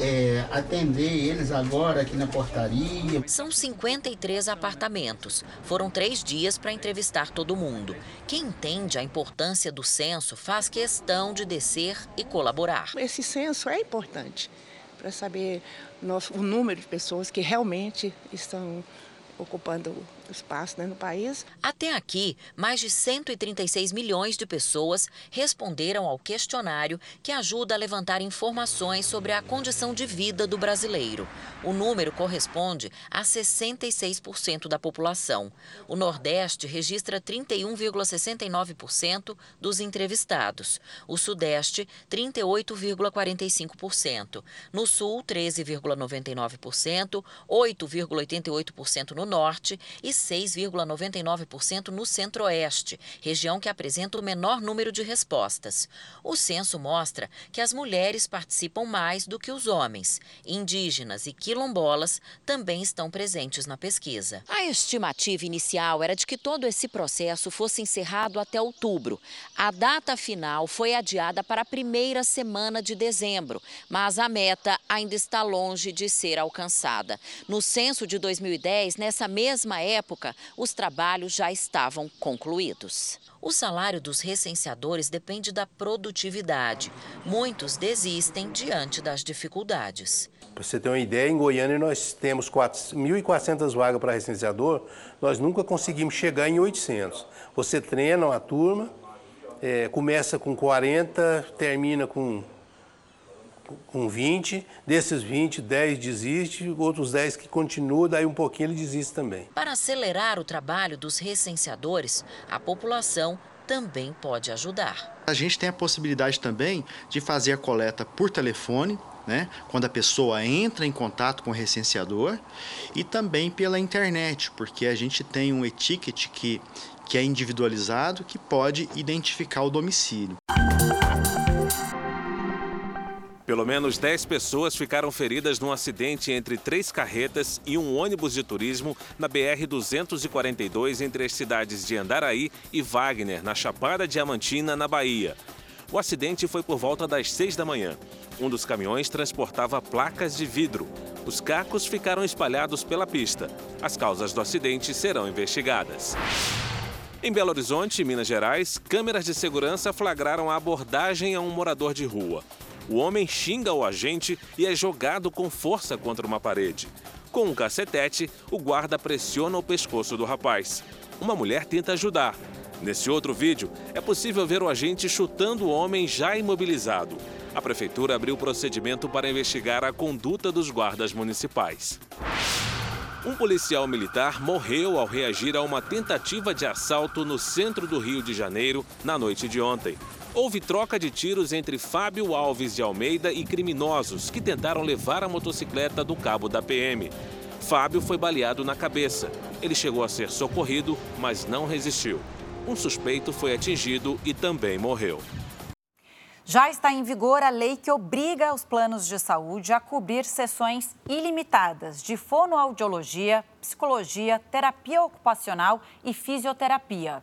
é, atender eles agora aqui na portaria. São 53 apartamentos. Foram três dias para entrevistar todo mundo. Quem entende a importância do censo faz questão de descer e colaborar. Esse censo é importante para saber o número de pessoas que realmente estão ocupando espaço né, no país. Até aqui, mais de 136 milhões de pessoas responderam ao questionário que ajuda a levantar informações sobre a condição de vida do brasileiro. O número corresponde a 66% da população. O Nordeste registra 31,69% dos entrevistados. O Sudeste, 38,45%. No Sul, 13,99%. 8,88% no Norte e 6,99% no Centro-Oeste, região que apresenta o menor número de respostas. O censo mostra que as mulheres participam mais do que os homens. Indígenas e quilombolas também estão presentes na pesquisa. A estimativa inicial era de que todo esse processo fosse encerrado até outubro. A data final foi adiada para a primeira semana de dezembro, mas a meta ainda está longe de ser alcançada. No censo de 2010, nessa mesma época, época, os trabalhos já estavam concluídos. O salário dos recenseadores depende da produtividade. Muitos desistem diante das dificuldades. Para você ter uma ideia, em Goiânia nós temos 1.400 vagas para recenseador, nós nunca conseguimos chegar em 800. Você treina uma turma, é, começa com 40, termina com com 20, desses 20, 10 desiste, outros 10 que continuam, daí um pouquinho ele desiste também. Para acelerar o trabalho dos recenseadores, a população também pode ajudar. A gente tem a possibilidade também de fazer a coleta por telefone, né, quando a pessoa entra em contato com o recenseador, e também pela internet, porque a gente tem um etiquete que, que é individualizado que pode identificar o domicílio. Pelo menos 10 pessoas ficaram feridas num acidente entre três carretas e um ônibus de turismo na BR-242 entre as cidades de Andaraí e Wagner, na Chapada Diamantina, na Bahia. O acidente foi por volta das 6 da manhã. Um dos caminhões transportava placas de vidro. Os cacos ficaram espalhados pela pista. As causas do acidente serão investigadas. Em Belo Horizonte, Minas Gerais, câmeras de segurança flagraram a abordagem a um morador de rua. O homem xinga o agente e é jogado com força contra uma parede. Com um cacetete, o guarda pressiona o pescoço do rapaz. Uma mulher tenta ajudar. Nesse outro vídeo, é possível ver o agente chutando o homem já imobilizado. A prefeitura abriu procedimento para investigar a conduta dos guardas municipais. Um policial militar morreu ao reagir a uma tentativa de assalto no centro do Rio de Janeiro na noite de ontem. Houve troca de tiros entre Fábio Alves de Almeida e criminosos que tentaram levar a motocicleta do cabo da PM. Fábio foi baleado na cabeça. Ele chegou a ser socorrido, mas não resistiu. Um suspeito foi atingido e também morreu. Já está em vigor a lei que obriga os planos de saúde a cobrir sessões ilimitadas de fonoaudiologia, psicologia, terapia ocupacional e fisioterapia.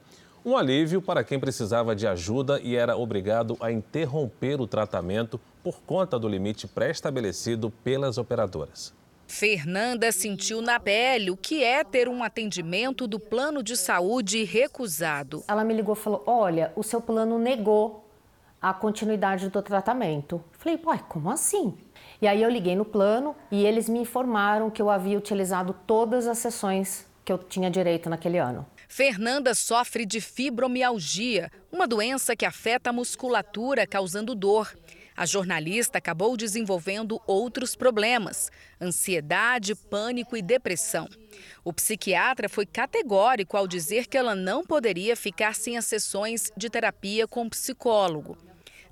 Um alívio para quem precisava de ajuda e era obrigado a interromper o tratamento por conta do limite pré-estabelecido pelas operadoras. Fernanda sentiu na pele o que é ter um atendimento do plano de saúde recusado. Ela me ligou e falou: Olha, o seu plano negou a continuidade do tratamento. Falei: Ué, como assim? E aí eu liguei no plano e eles me informaram que eu havia utilizado todas as sessões que eu tinha direito naquele ano. Fernanda sofre de fibromialgia, uma doença que afeta a musculatura, causando dor. A jornalista acabou desenvolvendo outros problemas: ansiedade, pânico e depressão. O psiquiatra foi categórico ao dizer que ela não poderia ficar sem as sessões de terapia com psicólogo.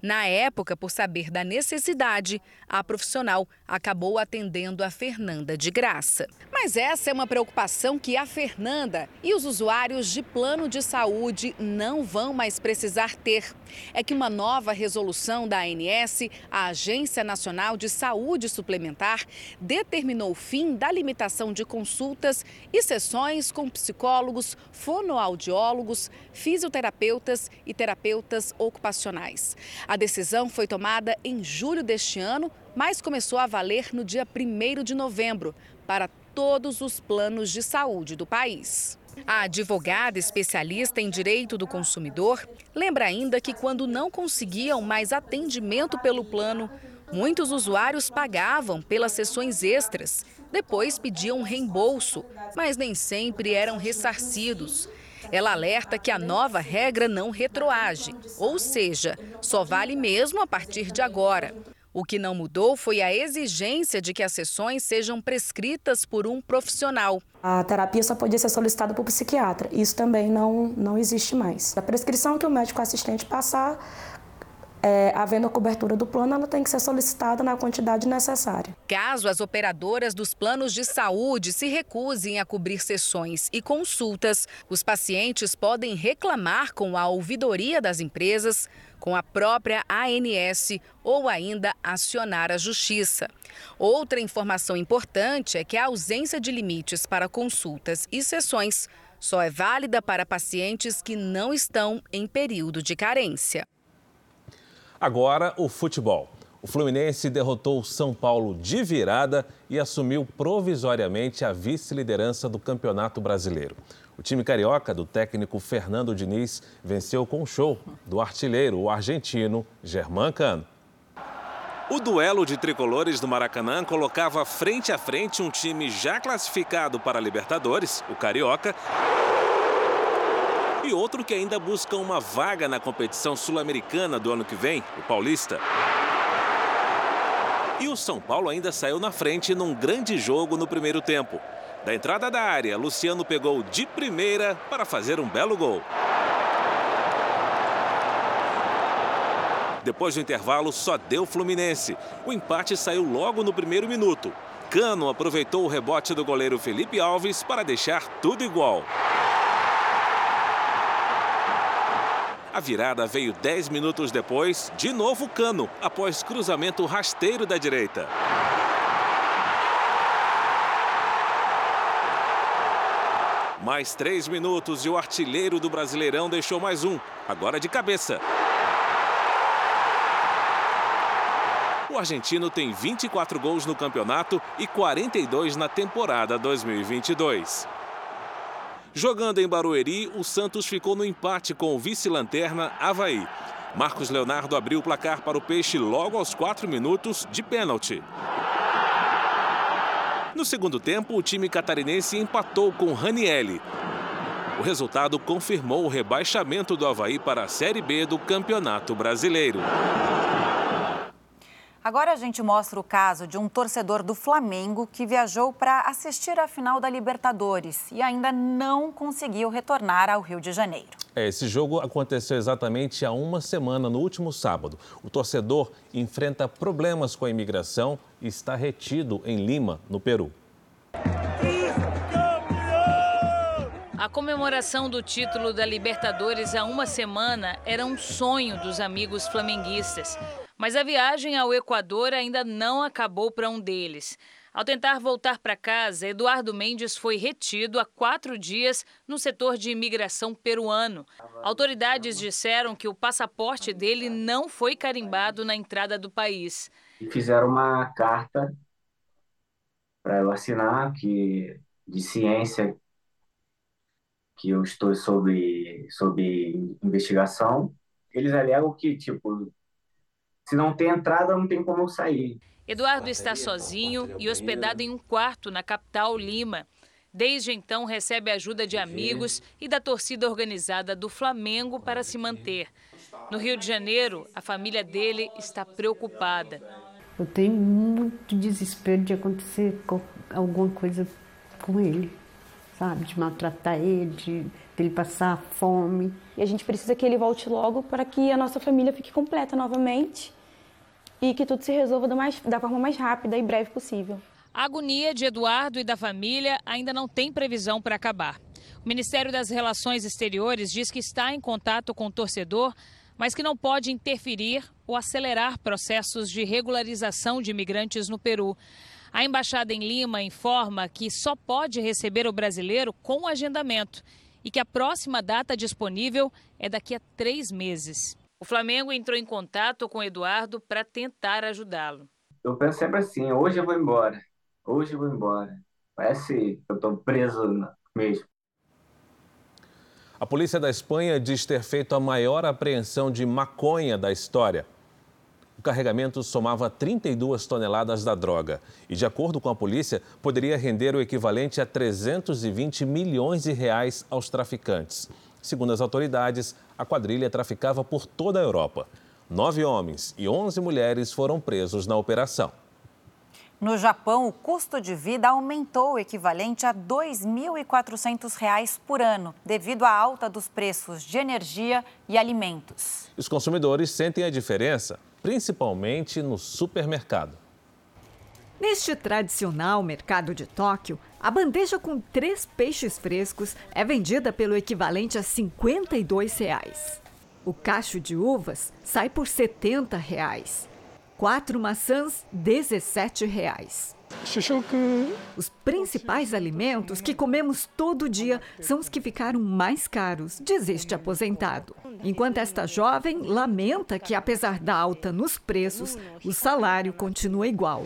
Na época, por saber da necessidade, a profissional acabou atendendo a Fernanda de graça. Mas essa é uma preocupação que a Fernanda e os usuários de plano de saúde não vão mais precisar ter. É que uma nova resolução da ANS, a Agência Nacional de Saúde Suplementar, determinou o fim da limitação de consultas e sessões com psicólogos, fonoaudiólogos, fisioterapeutas e terapeutas ocupacionais. A decisão foi tomada em julho deste ano, mas começou a valer no dia 1 de novembro para todos os planos de saúde do país. A advogada especialista em direito do consumidor lembra ainda que quando não conseguiam mais atendimento pelo plano, muitos usuários pagavam pelas sessões extras, depois pediam reembolso, mas nem sempre eram ressarcidos. Ela alerta que a nova regra não retroage, ou seja, só vale mesmo a partir de agora. O que não mudou foi a exigência de que as sessões sejam prescritas por um profissional. A terapia só podia ser solicitada por psiquiatra. Isso também não, não existe mais. A prescrição que o médico assistente passar é, havendo a cobertura do plano, ela tem que ser solicitada na quantidade necessária. Caso as operadoras dos planos de saúde se recusem a cobrir sessões e consultas, os pacientes podem reclamar com a ouvidoria das empresas, com a própria ANS ou ainda acionar a justiça. Outra informação importante é que a ausência de limites para consultas e sessões só é válida para pacientes que não estão em período de carência. Agora, o futebol. O Fluminense derrotou o São Paulo de virada e assumiu provisoriamente a vice-liderança do Campeonato Brasileiro. O time carioca do técnico Fernando Diniz venceu com o show do artilheiro, o argentino Germán Cano. O duelo de tricolores do Maracanã colocava frente a frente um time já classificado para a Libertadores, o Carioca, e outro que ainda busca uma vaga na competição sul-americana do ano que vem, o Paulista. E o São Paulo ainda saiu na frente num grande jogo no primeiro tempo. Da entrada da área, Luciano pegou de primeira para fazer um belo gol. Depois do intervalo, só deu Fluminense. O empate saiu logo no primeiro minuto. Cano aproveitou o rebote do goleiro Felipe Alves para deixar tudo igual. A virada veio 10 minutos depois, de novo Cano, após cruzamento rasteiro da direita. Mais três minutos e o artilheiro do Brasileirão deixou mais um, agora de cabeça. O argentino tem 24 gols no campeonato e 42 na temporada 2022. Jogando em Barueri, o Santos ficou no empate com o vice-lanterna Havaí. Marcos Leonardo abriu o placar para o Peixe logo aos 4 minutos de pênalti. No segundo tempo, o time catarinense empatou com Ranielli. O resultado confirmou o rebaixamento do Havaí para a Série B do Campeonato Brasileiro. Agora a gente mostra o caso de um torcedor do Flamengo que viajou para assistir a final da Libertadores e ainda não conseguiu retornar ao Rio de Janeiro. É, esse jogo aconteceu exatamente há uma semana, no último sábado. O torcedor enfrenta problemas com a imigração e está retido em Lima, no Peru. A comemoração do título da Libertadores há uma semana era um sonho dos amigos flamenguistas. Mas a viagem ao Equador ainda não acabou para um deles. Ao tentar voltar para casa, Eduardo Mendes foi retido há quatro dias no setor de imigração peruano. Autoridades disseram que o passaporte dele não foi carimbado na entrada do país. Fizeram uma carta para eu assinar que de ciência que eu estou sob, sob investigação. Eles alegam que, tipo, se não tem entrada, não tem como eu sair. Eduardo está sozinho e hospedado em um quarto na capital, Lima. Desde então, recebe ajuda de amigos e da torcida organizada do Flamengo para se manter. No Rio de Janeiro, a família dele está preocupada. Eu tenho muito desespero de acontecer alguma coisa com ele, sabe? De maltratar ele, de ele passar fome. E a gente precisa que ele volte logo para que a nossa família fique completa novamente e que tudo se resolva da, mais, da forma mais rápida e breve possível. A agonia de Eduardo e da família ainda não tem previsão para acabar. O Ministério das Relações Exteriores diz que está em contato com o torcedor, mas que não pode interferir ou acelerar processos de regularização de imigrantes no Peru. A embaixada em Lima informa que só pode receber o brasileiro com agendamento e que a próxima data disponível é daqui a três meses. O Flamengo entrou em contato com Eduardo para tentar ajudá-lo. Eu penso sempre assim: hoje eu vou embora, hoje eu vou embora. Parece que eu estou preso mesmo. A polícia da Espanha diz ter feito a maior apreensão de maconha da história. O carregamento somava 32 toneladas da droga e, de acordo com a polícia, poderia render o equivalente a 320 milhões de reais aos traficantes. Segundo as autoridades, a quadrilha traficava por toda a Europa. Nove homens e onze mulheres foram presos na operação. No Japão, o custo de vida aumentou o equivalente a R$ 2.400 por ano, devido à alta dos preços de energia e alimentos. Os consumidores sentem a diferença, principalmente no supermercado. Neste tradicional mercado de Tóquio, a bandeja com três peixes frescos é vendida pelo equivalente a 52 reais. O cacho de uvas sai por 70 reais. Quatro maçãs, 17 reais. Os principais alimentos que comemos todo dia são os que ficaram mais caros, diz este aposentado. Enquanto esta jovem lamenta que, apesar da alta nos preços, o salário continua igual.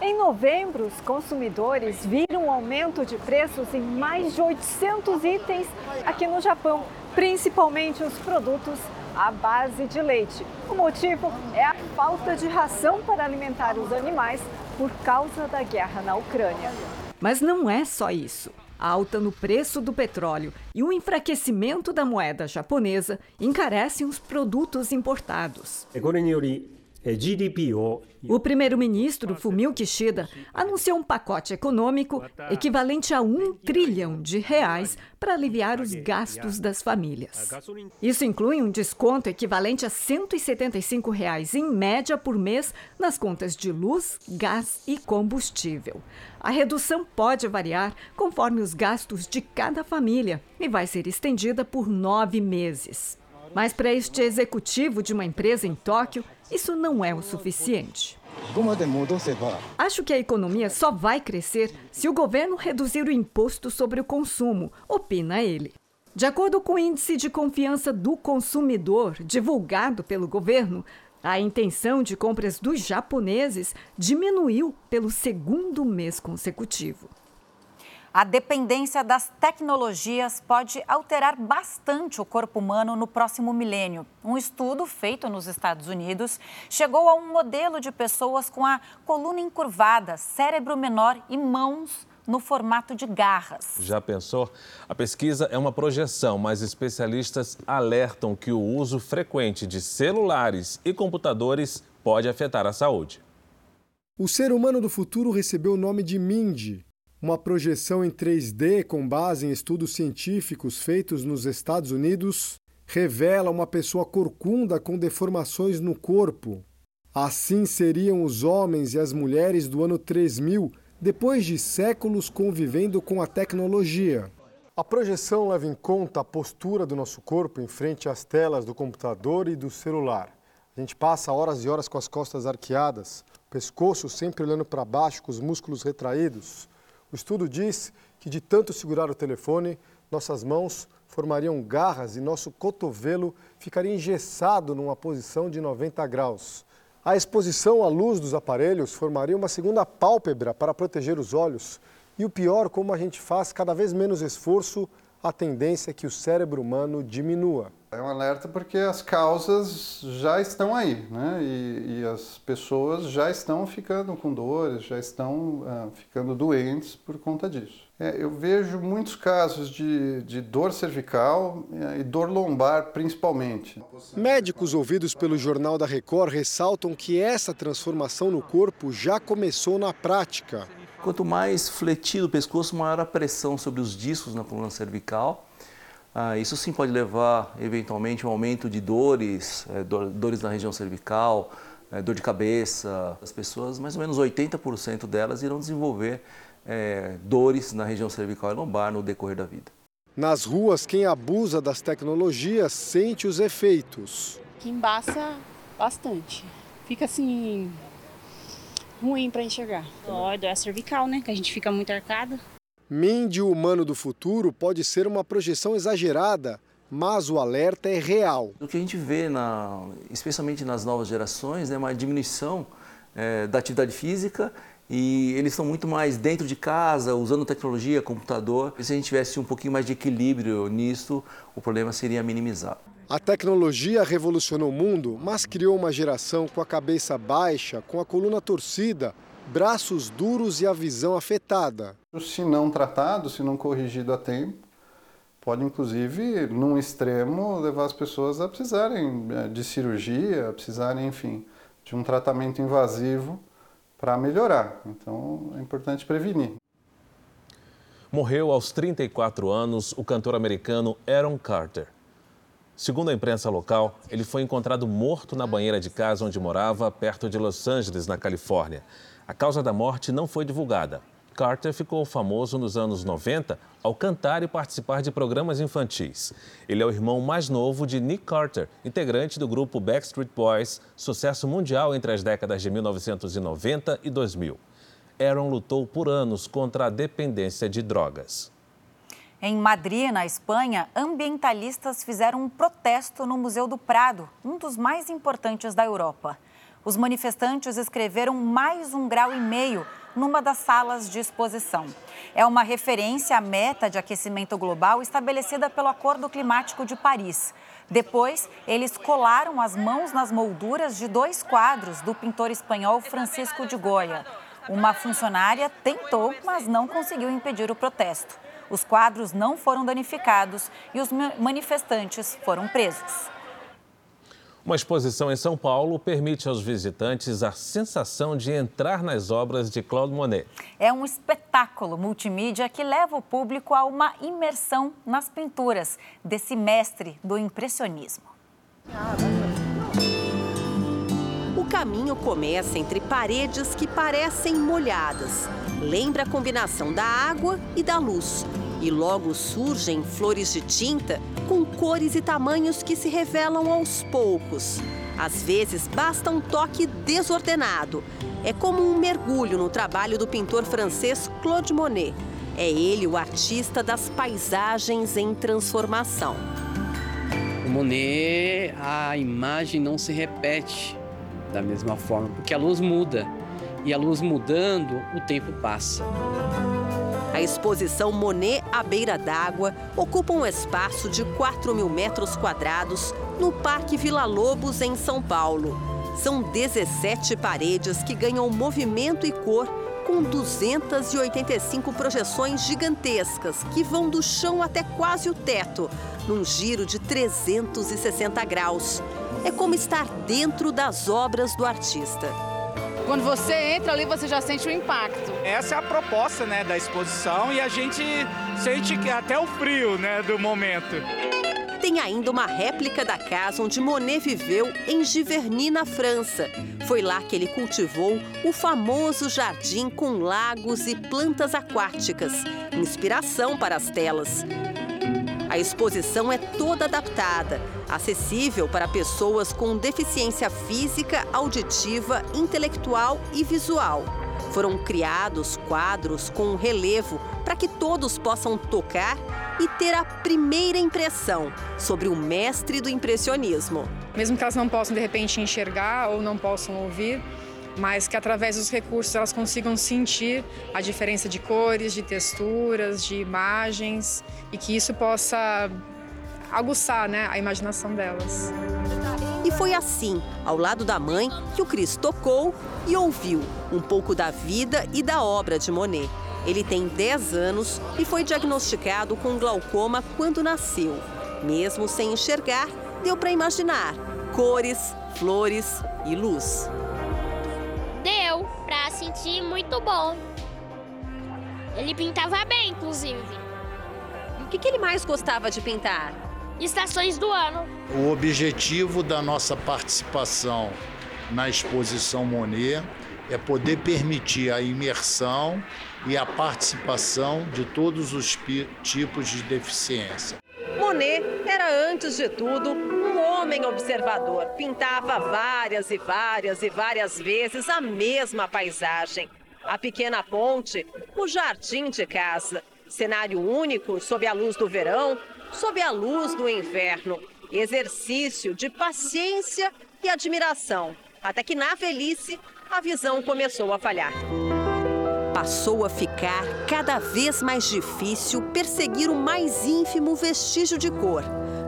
Em novembro, os consumidores viram um aumento de preços em mais de 800 itens aqui no Japão, principalmente os produtos à base de leite. O motivo é a falta de ração para alimentar os animais por causa da guerra na Ucrânia. Mas não é só isso. A alta no preço do petróleo e o enfraquecimento da moeda japonesa encarecem os produtos importados. O primeiro-ministro Fumio Kishida anunciou um pacote econômico equivalente a um trilhão de reais para aliviar os gastos das famílias. Isso inclui um desconto equivalente a 175 reais em média por mês nas contas de luz, gás e combustível. A redução pode variar conforme os gastos de cada família e vai ser estendida por nove meses. Mas para este executivo de uma empresa em Tóquio, isso não é o suficiente. Acho que a economia só vai crescer se o governo reduzir o imposto sobre o consumo, opina ele. De acordo com o índice de confiança do consumidor divulgado pelo governo, a intenção de compras dos japoneses diminuiu pelo segundo mês consecutivo. A dependência das tecnologias pode alterar bastante o corpo humano no próximo milênio. Um estudo feito nos Estados Unidos chegou a um modelo de pessoas com a coluna encurvada, cérebro menor e mãos no formato de garras. Já pensou? A pesquisa é uma projeção, mas especialistas alertam que o uso frequente de celulares e computadores pode afetar a saúde. O ser humano do futuro recebeu o nome de Mindy uma projeção em 3D com base em estudos científicos feitos nos Estados Unidos revela uma pessoa corcunda com deformações no corpo. Assim seriam os homens e as mulheres do ano 3000, depois de séculos convivendo com a tecnologia. A projeção leva em conta a postura do nosso corpo em frente às telas do computador e do celular. A gente passa horas e horas com as costas arqueadas, pescoço sempre olhando para baixo, com os músculos retraídos. O estudo diz que de tanto segurar o telefone, nossas mãos formariam garras e nosso cotovelo ficaria engessado numa posição de 90 graus. A exposição à luz dos aparelhos formaria uma segunda pálpebra para proteger os olhos. E o pior, como a gente faz cada vez menos esforço, a tendência é que o cérebro humano diminua. É um alerta porque as causas já estão aí, né? E, e as pessoas já estão ficando com dores, já estão uh, ficando doentes por conta disso. É, eu vejo muitos casos de, de dor cervical uh, e dor lombar, principalmente. Médicos ouvidos pelo Jornal da Record ressaltam que essa transformação no corpo já começou na prática. Quanto mais fletido o pescoço, maior a pressão sobre os discos na coluna cervical ah, isso sim pode levar, eventualmente, a um aumento de dores, é, dores na região cervical, é, dor de cabeça. As pessoas, mais ou menos 80% delas irão desenvolver é, dores na região cervical e lombar no decorrer da vida. Nas ruas, quem abusa das tecnologias sente os efeitos. Que embaça bastante. Fica assim ruim para enxergar. Dói, dói a cervical, né? Que a gente fica muito arcada. O humano do futuro, pode ser uma projeção exagerada, mas o alerta é real. O que a gente vê, na, especialmente nas novas gerações, é uma diminuição é, da atividade física e eles estão muito mais dentro de casa, usando tecnologia, computador. Se a gente tivesse um pouquinho mais de equilíbrio nisso, o problema seria minimizado. A tecnologia revolucionou o mundo, mas criou uma geração com a cabeça baixa, com a coluna torcida, braços duros e a visão afetada. Se não tratado, se não corrigido a tempo, pode inclusive, num extremo, levar as pessoas a precisarem eh, de cirurgia, a precisarem, enfim, de um tratamento invasivo para melhorar. Então é importante prevenir. Morreu aos 34 anos o cantor americano Aaron Carter. Segundo a imprensa local, ele foi encontrado morto na banheira de casa onde morava, perto de Los Angeles, na Califórnia. A causa da morte não foi divulgada. Carter ficou famoso nos anos 90 ao cantar e participar de programas infantis. Ele é o irmão mais novo de Nick Carter, integrante do grupo Backstreet Boys, sucesso mundial entre as décadas de 1990 e 2000. Aaron lutou por anos contra a dependência de drogas. Em Madrid, na Espanha, ambientalistas fizeram um protesto no Museu do Prado, um dos mais importantes da Europa. Os manifestantes escreveram mais um grau e meio numa das salas de exposição. É uma referência à meta de aquecimento global estabelecida pelo Acordo Climático de Paris. Depois, eles colaram as mãos nas molduras de dois quadros do pintor espanhol Francisco de Goya. Uma funcionária tentou, mas não conseguiu impedir o protesto. Os quadros não foram danificados e os manifestantes foram presos. Uma exposição em São Paulo permite aos visitantes a sensação de entrar nas obras de Claude Monet. É um espetáculo multimídia que leva o público a uma imersão nas pinturas desse mestre do impressionismo. O caminho começa entre paredes que parecem molhadas. Lembra a combinação da água e da luz. E logo surgem flores de tinta com cores e tamanhos que se revelam aos poucos. Às vezes basta um toque desordenado. É como um mergulho no trabalho do pintor francês Claude Monet. É ele o artista das paisagens em transformação. O Monet, a imagem não se repete da mesma forma, porque a luz muda. E a luz mudando, o tempo passa. A exposição Monet à beira d'água ocupa um espaço de 4 mil metros quadrados no Parque Vila Lobos, em São Paulo. São 17 paredes que ganham movimento e cor com 285 projeções gigantescas que vão do chão até quase o teto, num giro de 360 graus. É como estar dentro das obras do artista. Quando você entra ali, você já sente o impacto. Essa é a proposta né, da exposição e a gente sente até o frio né, do momento. Tem ainda uma réplica da casa onde Monet viveu em Giverny, na França. Foi lá que ele cultivou o famoso jardim com lagos e plantas aquáticas, inspiração para as telas. A exposição é toda adaptada, acessível para pessoas com deficiência física, auditiva, intelectual e visual. Foram criados quadros com relevo para que todos possam tocar e ter a primeira impressão sobre o mestre do impressionismo. Mesmo que elas não possam de repente enxergar ou não possam ouvir, mas que através dos recursos elas consigam sentir a diferença de cores, de texturas, de imagens e que isso possa aguçar né, a imaginação delas. E foi assim, ao lado da mãe, que o Cris tocou e ouviu um pouco da vida e da obra de Monet. Ele tem 10 anos e foi diagnosticado com glaucoma quando nasceu. Mesmo sem enxergar, deu para imaginar cores, flores e luz. Sentir muito bom. Ele pintava bem, inclusive. O que, que ele mais gostava de pintar? Estações do ano. O objetivo da nossa participação na exposição Monet é poder permitir a imersão e a participação de todos os tipos de deficiência. Monet era, antes de tudo, um homem observador. Pintava várias e várias e várias vezes a mesma paisagem. A pequena ponte, o jardim de casa. Cenário único sob a luz do verão, sob a luz do inverno. Exercício de paciência e admiração. Até que na velhice a visão começou a falhar. Passou a ficar cada vez mais difícil perseguir o mais ínfimo vestígio de cor,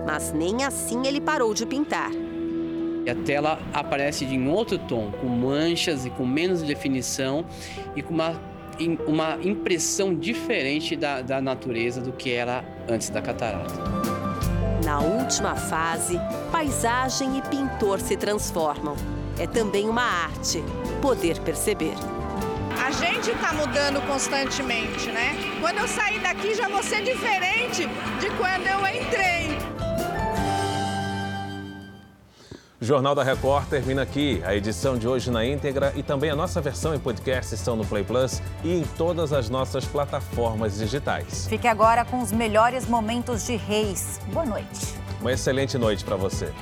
mas nem assim ele parou de pintar. A tela aparece em outro tom, com manchas e com menos definição e com uma, uma impressão diferente da, da natureza do que era antes da catarata. Na última fase, paisagem e pintor se transformam. É também uma arte poder perceber. A gente está mudando constantemente, né? Quando eu sair daqui já vou ser diferente de quando eu entrei. O Jornal da Record termina aqui. A edição de hoje na íntegra e também a nossa versão em podcast estão no Play Plus e em todas as nossas plataformas digitais. Fique agora com os melhores momentos de Reis. Boa noite. Uma excelente noite para você.